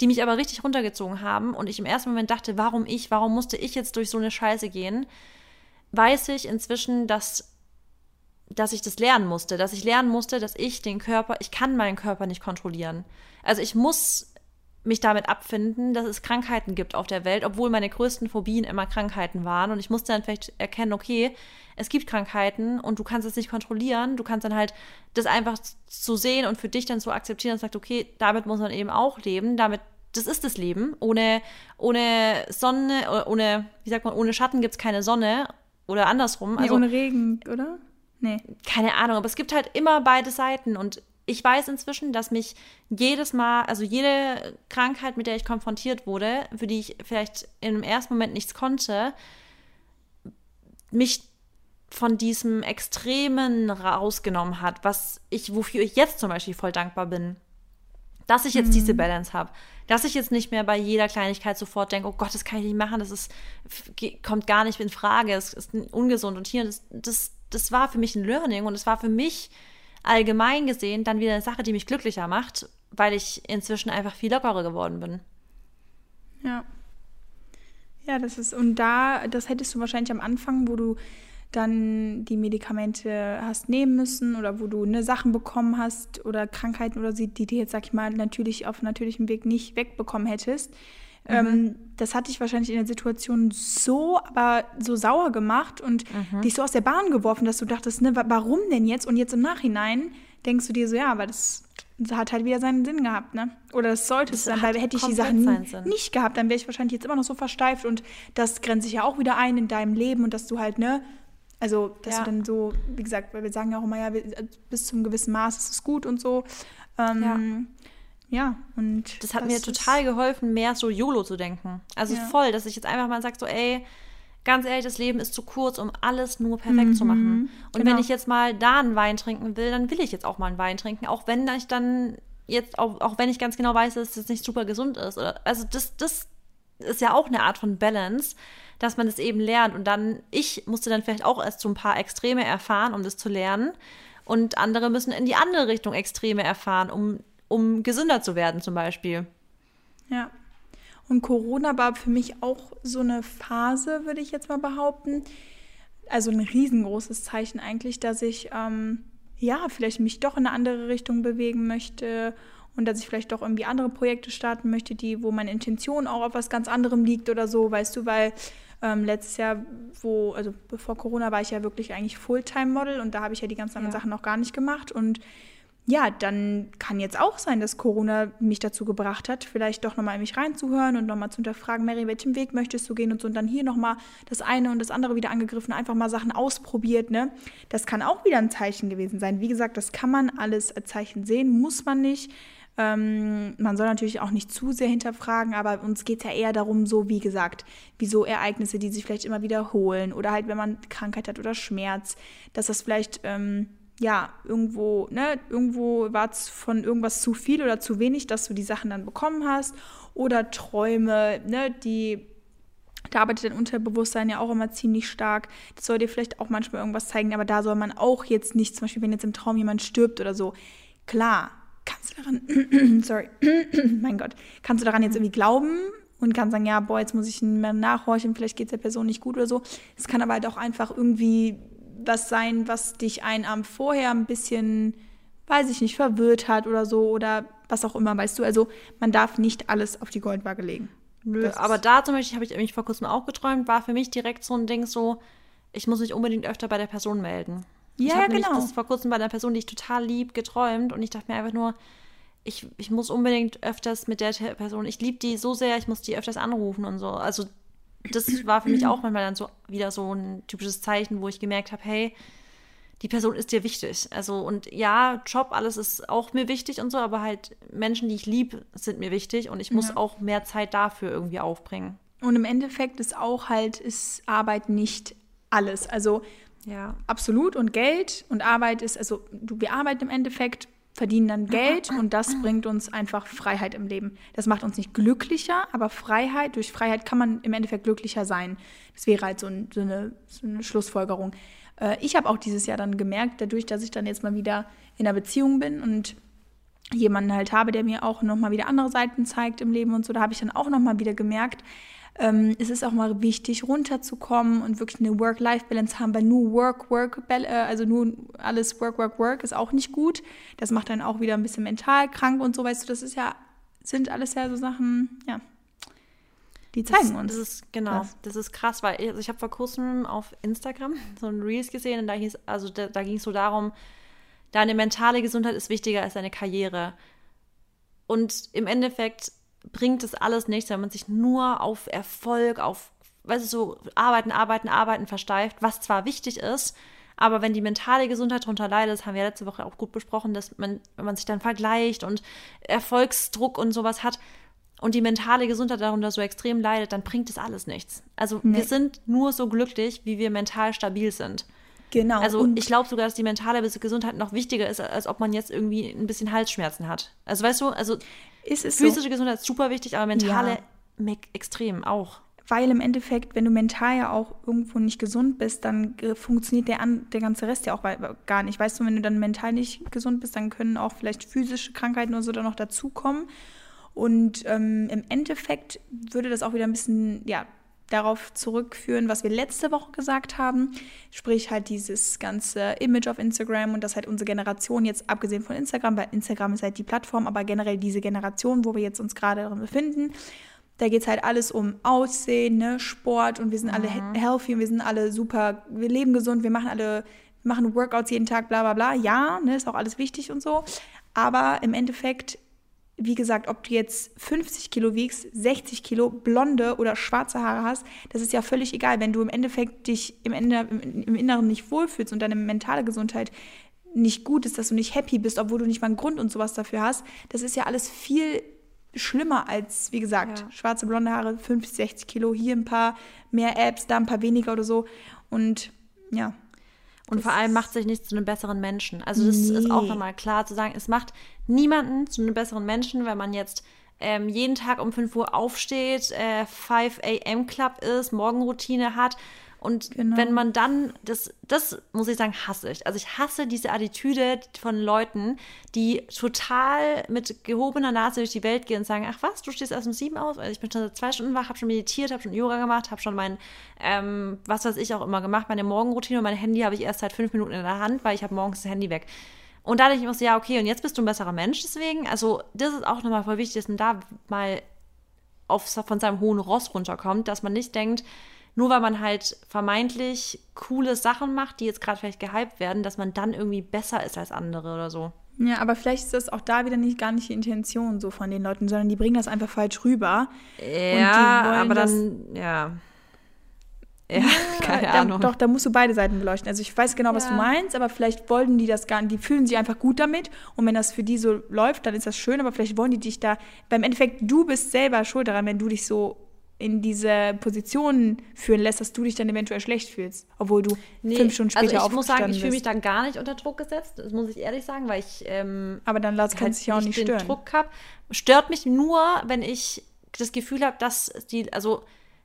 Speaker 2: die mich aber richtig runtergezogen haben und ich im ersten Moment dachte, warum ich, warum musste ich jetzt durch so eine Scheiße gehen, weiß ich inzwischen, dass dass ich das lernen musste, dass ich lernen musste, dass ich den Körper, ich kann meinen Körper nicht kontrollieren. Also ich muss mich damit abfinden, dass es Krankheiten gibt auf der Welt, obwohl meine größten Phobien immer Krankheiten waren. Und ich musste dann vielleicht erkennen, okay, es gibt Krankheiten und du kannst es nicht kontrollieren. Du kannst dann halt das einfach so sehen und für dich dann so akzeptieren und sagt, okay, damit muss man eben auch leben. Damit, das ist das Leben. Ohne, ohne Sonne, ohne, wie sagt man, ohne Schatten gibt es keine Sonne oder andersrum.
Speaker 1: Also, nee, ohne Regen, oder?
Speaker 2: Nee. Keine Ahnung, aber es gibt halt immer beide Seiten und ich weiß inzwischen, dass mich jedes Mal, also jede Krankheit, mit der ich konfrontiert wurde, für die ich vielleicht im ersten Moment nichts konnte, mich von diesem Extremen rausgenommen hat, was ich, wofür ich jetzt zum Beispiel voll dankbar bin. Dass ich jetzt mhm. diese Balance habe. Dass ich jetzt nicht mehr bei jeder Kleinigkeit sofort denke, oh Gott, das kann ich nicht machen, das ist, kommt gar nicht in Frage, es ist ungesund. Und hier, das, das, das war für mich ein Learning und es war für mich allgemein gesehen dann wieder eine Sache, die mich glücklicher macht, weil ich inzwischen einfach viel lockerer geworden bin.
Speaker 1: Ja. Ja, das ist, und da, das hättest du wahrscheinlich am Anfang, wo du dann die Medikamente hast nehmen müssen oder wo du ne, Sachen bekommen hast oder Krankheiten oder sie, die dir jetzt, sag ich mal, natürlich auf natürlichem Weg nicht wegbekommen hättest, Mhm. Ähm, das hat dich wahrscheinlich in der Situation so, aber so sauer gemacht und mhm. dich so aus der Bahn geworfen, dass du dachtest, ne, warum denn jetzt? Und jetzt im Nachhinein denkst du dir so, ja, aber das, hat halt wieder seinen Sinn gehabt, ne? Oder das sollte es dann, weil hätte ich die Sachen nicht gehabt, dann wäre ich wahrscheinlich jetzt immer noch so versteift und das grenzt sich ja auch wieder ein in deinem Leben und dass du halt, ne, also, dass ja. du dann so, wie gesagt, weil wir sagen ja auch immer, ja, bis zum gewissen Maß ist es gut und so. Ähm, ja. Ja, und.
Speaker 2: Das hat das mir total geholfen, mehr so YOLO zu denken. Also ja. voll, dass ich jetzt einfach mal sage, so, ey, ganz ehrlich, das Leben ist zu kurz, um alles nur perfekt mhm, zu machen. Und genau. wenn ich jetzt mal da einen Wein trinken will, dann will ich jetzt auch mal einen Wein trinken, auch wenn ich dann jetzt, auch, auch wenn ich ganz genau weiß, dass das nicht super gesund ist. Oder, also das, das ist ja auch eine Art von Balance, dass man das eben lernt. Und dann, ich musste dann vielleicht auch erst so ein paar Extreme erfahren, um das zu lernen. Und andere müssen in die andere Richtung Extreme erfahren, um um gesünder zu werden zum Beispiel.
Speaker 1: Ja. Und Corona war für mich auch so eine Phase, würde ich jetzt mal behaupten. Also ein riesengroßes Zeichen eigentlich, dass ich ähm, ja vielleicht mich doch in eine andere Richtung bewegen möchte und dass ich vielleicht doch irgendwie andere Projekte starten möchte, die, wo meine Intention auch auf was ganz anderem liegt oder so, weißt du, weil ähm, letztes Jahr, wo, also bevor Corona war ich ja wirklich eigentlich Fulltime-Model und da habe ich ja die ganzen anderen ja. Sachen noch gar nicht gemacht und ja, dann kann jetzt auch sein, dass Corona mich dazu gebracht hat, vielleicht doch nochmal in mich reinzuhören und nochmal zu hinterfragen, Mary, welchen Weg möchtest du gehen und so und dann hier nochmal das eine und das andere wieder angegriffen, einfach mal Sachen ausprobiert, ne? Das kann auch wieder ein Zeichen gewesen sein. Wie gesagt, das kann man alles als Zeichen sehen, muss man nicht. Ähm, man soll natürlich auch nicht zu sehr hinterfragen, aber uns geht es ja eher darum, so wie gesagt, wieso Ereignisse, die sich vielleicht immer wiederholen oder halt, wenn man Krankheit hat oder Schmerz, dass das vielleicht... Ähm, ja, irgendwo, ne, irgendwo war es von irgendwas zu viel oder zu wenig, dass du die Sachen dann bekommen hast. Oder Träume, ne, die, da arbeitet dein Unterbewusstsein ja auch immer ziemlich stark. Das soll dir vielleicht auch manchmal irgendwas zeigen, aber da soll man auch jetzt nicht, zum Beispiel, wenn jetzt im Traum jemand stirbt oder so, klar, kannst du daran, sorry, <clears throat> mein Gott, kannst du daran jetzt irgendwie glauben, und kann sagen, ja, boah, jetzt muss ich mehr nachhorchen, vielleicht geht es der Person nicht gut oder so. Es kann aber halt auch einfach irgendwie was sein, was dich einen Abend vorher ein bisschen, weiß ich nicht, verwirrt hat oder so oder was auch immer, weißt du. Also man darf nicht alles auf die Goldwaage legen.
Speaker 2: Nö, aber da zum Beispiel habe ich mich vor kurzem auch geträumt, war für mich direkt so ein Ding so, ich muss mich unbedingt öfter bei der Person melden. Ja, ich habe genau. das vor kurzem bei einer Person, die ich total lieb, geträumt und ich dachte mir einfach nur, ich, ich muss unbedingt öfters mit der Person, ich liebe die so sehr, ich muss die öfters anrufen und so. Also das war für mich auch manchmal dann so wieder so ein typisches Zeichen, wo ich gemerkt habe, hey, die Person ist dir wichtig. Also und ja, Job, alles ist auch mir wichtig und so, aber halt Menschen, die ich liebe, sind mir wichtig und ich muss ja. auch mehr Zeit dafür irgendwie aufbringen.
Speaker 1: Und im Endeffekt ist auch halt, ist Arbeit nicht alles. Also ja, absolut. Und Geld und Arbeit ist, also du, wir arbeiten im Endeffekt verdienen dann Geld und das bringt uns einfach Freiheit im Leben. Das macht uns nicht glücklicher, aber Freiheit, durch Freiheit kann man im Endeffekt glücklicher sein. Das wäre halt so, ein, so, eine, so eine, Schlussfolgerung. Äh, ich habe auch dieses Jahr dann gemerkt, dadurch, dass ich dann jetzt mal wieder in einer Beziehung bin und jemanden halt habe, der mir auch nochmal wieder andere Seiten zeigt im Leben und so, da habe ich dann auch nochmal wieder gemerkt, ähm, es ist auch mal wichtig, runterzukommen und wirklich eine Work-Life-Balance haben, weil nur Work, Work, äh, also nur alles Work, Work, Work ist auch nicht gut. Das macht dann auch wieder ein bisschen mental krank und so, weißt du, das ist ja, sind alles ja so Sachen, ja. Die zeigen
Speaker 2: das,
Speaker 1: uns.
Speaker 2: Das ist, genau, das, das ist krass, weil ich, also ich habe vor kurzem auf Instagram <laughs> so ein Reels gesehen und da, hieß, also da, da ging es so darum, deine mentale Gesundheit ist wichtiger als deine Karriere. Und im Endeffekt bringt es alles nichts, wenn man sich nur auf Erfolg, auf, weißt du, so arbeiten, arbeiten, arbeiten versteift, was zwar wichtig ist, aber wenn die mentale Gesundheit darunter leidet, das haben wir letzte Woche auch gut besprochen, dass man, wenn man sich dann vergleicht und Erfolgsdruck und sowas hat und die mentale Gesundheit darunter so extrem leidet, dann bringt es alles nichts. Also nee. wir sind nur so glücklich, wie wir mental stabil sind. Genau. Also und ich glaube sogar, dass die mentale Gesundheit noch wichtiger ist, als ob man jetzt irgendwie ein bisschen Halsschmerzen hat. Also weißt du, also ist es physische so? Gesundheit ist super wichtig, aber mentale ja. extrem auch.
Speaker 1: Weil im Endeffekt, wenn du mental ja auch irgendwo nicht gesund bist, dann äh, funktioniert der, der ganze Rest ja auch gar nicht. Weißt du, wenn du dann mental nicht gesund bist, dann können auch vielleicht physische Krankheiten oder so dann noch dazukommen. Und ähm, im Endeffekt würde das auch wieder ein bisschen, ja, darauf zurückführen, was wir letzte Woche gesagt haben, sprich halt dieses ganze Image auf Instagram und dass halt unsere Generation jetzt abgesehen von Instagram, weil Instagram ist halt die Plattform, aber generell diese Generation, wo wir jetzt uns gerade darin befinden, da geht es halt alles um Aussehen, ne, Sport und wir sind mhm. alle healthy und wir sind alle super, wir leben gesund, wir machen alle, machen Workouts jeden Tag, bla bla bla. Ja, ne, ist auch alles wichtig und so. Aber im Endeffekt wie gesagt, ob du jetzt 50 Kilo wiegst, 60 Kilo, blonde oder schwarze Haare hast, das ist ja völlig egal. Wenn du im Endeffekt dich im, Ende, im Inneren nicht wohlfühlst und deine mentale Gesundheit nicht gut ist, dass du nicht happy bist, obwohl du nicht mal einen Grund und sowas dafür hast, das ist ja alles viel schlimmer als, wie gesagt, ja. schwarze, blonde Haare, 50, 60 Kilo, hier ein paar mehr Apps, da ein paar weniger oder so. Und ja,
Speaker 2: und das vor allem macht sich nicht zu einem besseren Menschen. Also das nee. ist auch nochmal klar zu sagen, es macht niemanden zu einem besseren Menschen, wenn man jetzt ähm, jeden Tag um 5 Uhr aufsteht, äh, 5 a.m. Club ist, Morgenroutine hat und genau. wenn man dann, das, das muss ich sagen, hasse ich. Also ich hasse diese Attitüde von Leuten, die total mit gehobener Nase durch die Welt gehen und sagen, ach was, du stehst erst um sieben auf? Also ich bin schon seit zwei Stunden wach, habe schon meditiert, habe schon Yoga gemacht, habe schon mein, ähm, was weiß ich auch immer gemacht, meine Morgenroutine und mein Handy habe ich erst seit fünf Minuten in der Hand, weil ich habe morgens das Handy weg. Und da denke ich mir so, ja, okay, und jetzt bist du ein besserer Mensch deswegen. Also das ist auch nochmal voll wichtig, dass man da mal auf, von seinem hohen Ross runterkommt, dass man nicht denkt, nur weil man halt vermeintlich coole Sachen macht, die jetzt gerade vielleicht gehypt werden, dass man dann irgendwie besser ist als andere oder so.
Speaker 1: Ja, aber vielleicht ist das auch da wieder nicht gar nicht die Intention so von den Leuten, sondern die bringen das einfach falsch rüber.
Speaker 2: Ja, aber dann, ja.
Speaker 1: Ja, <laughs> keine da, Ahnung. Doch, da musst du beide Seiten beleuchten. Also ich weiß genau, ja. was du meinst, aber vielleicht wollten die das gar nicht, die fühlen sich einfach gut damit und wenn das für die so läuft, dann ist das schön, aber vielleicht wollen die dich da, beim Endeffekt, du bist selber schuld daran, wenn du dich so in diese Position führen lässt, dass du dich dann eventuell schlecht fühlst, obwohl du nee, fünf Stunden später
Speaker 2: Also ich muss sagen, ich fühle mich da gar nicht unter Druck gesetzt, das muss ich ehrlich sagen, weil ich ähm,
Speaker 1: Aber dann lass halt sich ja auch nicht stören.
Speaker 2: Druck habe. Stört mich nur, wenn ich das Gefühl habe, dass die, also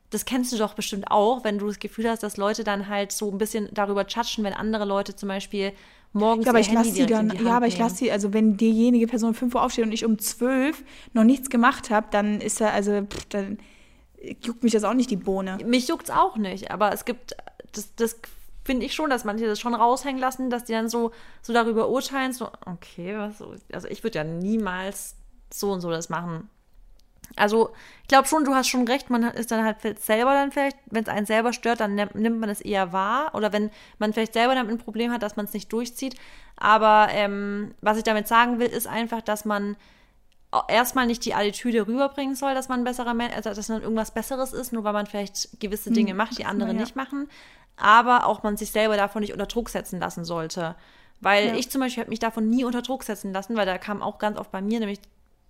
Speaker 2: das kennst du doch bestimmt auch, wenn du das Gefühl hast, dass Leute dann halt so ein bisschen darüber tschatschen, wenn andere Leute zum Beispiel morgens
Speaker 1: ja, aber ich lasse sie dann, ja, aber ich lasse sie, also wenn diejenige Person um 5 Uhr aufsteht und ich um 12 noch nichts gemacht habe, dann ist er, also, pff, dann juckt mich das auch nicht die Bohne.
Speaker 2: Mich juckt es auch nicht, aber es gibt, das, das finde ich schon, dass manche das schon raushängen lassen, dass die dann so, so darüber urteilen, so, okay, was, also ich würde ja niemals so und so das machen. Also, ich glaube schon, du hast schon recht, man ist dann halt selber dann vielleicht, wenn es einen selber stört, dann nimmt man es eher wahr. Oder wenn man vielleicht selber damit ein Problem hat, dass man es nicht durchzieht. Aber ähm, was ich damit sagen will, ist einfach, dass man erstmal nicht die Attitüde rüberbringen soll, dass man ein besserer Mensch, also dass man irgendwas Besseres ist, nur weil man vielleicht gewisse Dinge hm, macht, die andere ja. nicht machen. Aber auch man sich selber davon nicht unter Druck setzen lassen sollte. Weil ja. ich zum Beispiel habe mich davon nie unter Druck setzen lassen, weil da kam auch ganz oft bei mir, nämlich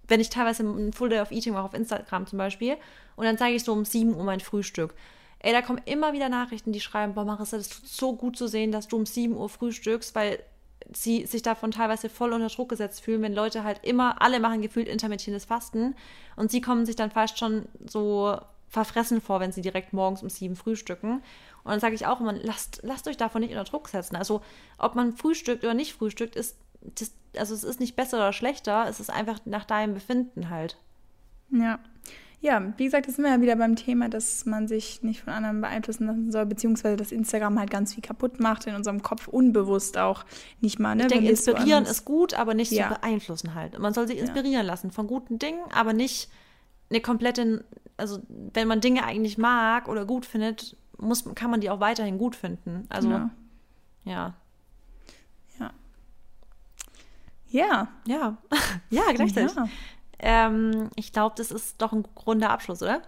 Speaker 2: wenn ich teilweise ein Full Day of Eating mache auf Instagram zum Beispiel und dann zeige ich so um 7 Uhr mein Frühstück. Ey, da kommen immer wieder Nachrichten, die schreiben, boah Marissa, das tut so gut zu sehen, dass du um 7 Uhr frühstückst, weil sie sich davon teilweise voll unter Druck gesetzt fühlen, wenn Leute halt immer, alle machen gefühlt intermittierendes Fasten und sie kommen sich dann fast schon so verfressen vor, wenn sie direkt morgens um sieben frühstücken. Und dann sage ich auch immer, lasst, lasst euch davon nicht unter Druck setzen. Also ob man frühstückt oder nicht frühstückt, ist das, also es ist nicht besser oder schlechter, es ist einfach nach deinem Befinden halt.
Speaker 1: Ja. Ja, wie gesagt, das sind wir ja wieder beim Thema, dass man sich nicht von anderen beeinflussen lassen soll, beziehungsweise dass Instagram halt ganz viel kaputt macht in unserem Kopf, unbewusst auch nicht mal. Ne?
Speaker 2: Ich denke, inspirieren ist gut, aber nicht ja. so beeinflussen halt. Man soll sich inspirieren ja. lassen von guten Dingen, aber nicht eine komplette, also wenn man Dinge eigentlich mag oder gut findet, muss, kann man die auch weiterhin gut finden. Also, genau. ja.
Speaker 1: Ja.
Speaker 2: Ja. <laughs> ja, gleichzeitig. Ja. Ähm, ich glaube, das ist doch ein runder Abschluss, oder?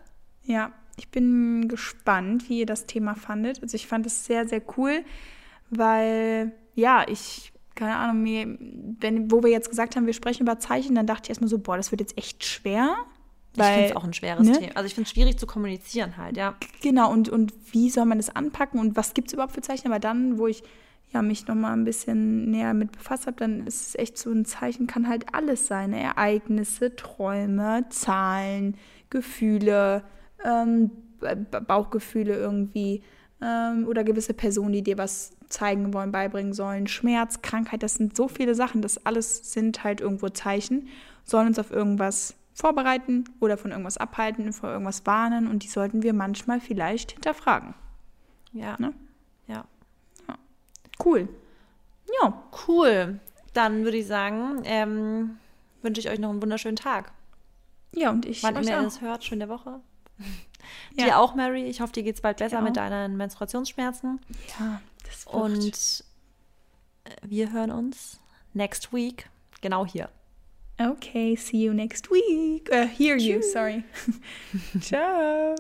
Speaker 1: Ja, ich bin gespannt, wie ihr das Thema fandet. Also ich fand es sehr, sehr cool, weil, ja, ich, keine Ahnung, mir, wenn, wo wir jetzt gesagt haben, wir sprechen über Zeichen, dann dachte ich erstmal so, boah, das wird jetzt echt schwer.
Speaker 2: Weil, ich finde es auch ein schweres ne? Thema. Also ich finde es schwierig zu kommunizieren halt, ja.
Speaker 1: Genau, und, und wie soll man das anpacken und was gibt es überhaupt für Zeichen? Aber dann, wo ich ja, mich nochmal ein bisschen näher mit befasst habe, dann ist es echt so ein Zeichen, kann halt alles sein. Ereignisse, Träume, Zahlen, Gefühle, ähm, Bauchgefühle irgendwie ähm, oder gewisse Personen, die dir was zeigen wollen, beibringen sollen. Schmerz, Krankheit, das sind so viele Sachen. Das alles sind halt irgendwo Zeichen, sollen uns auf irgendwas vorbereiten oder von irgendwas abhalten, vor irgendwas warnen und die sollten wir manchmal vielleicht hinterfragen.
Speaker 2: Ja. Ne?
Speaker 1: Cool.
Speaker 2: Ja. Cool. Dann würde ich sagen, ähm, wünsche ich euch noch einen wunderschönen Tag.
Speaker 1: Ja, und ich.
Speaker 2: Wann immer ihr es hört, schöne Woche. <laughs> Ja. Dir auch, Mary. Ich hoffe, dir geht es bald besser ja. mit deinen Menstruationsschmerzen.
Speaker 1: Ja, das
Speaker 2: wird. Und wir hören uns next week genau hier.
Speaker 1: Okay, see you next week. Uh, hear you, sorry. <laughs> Ciao.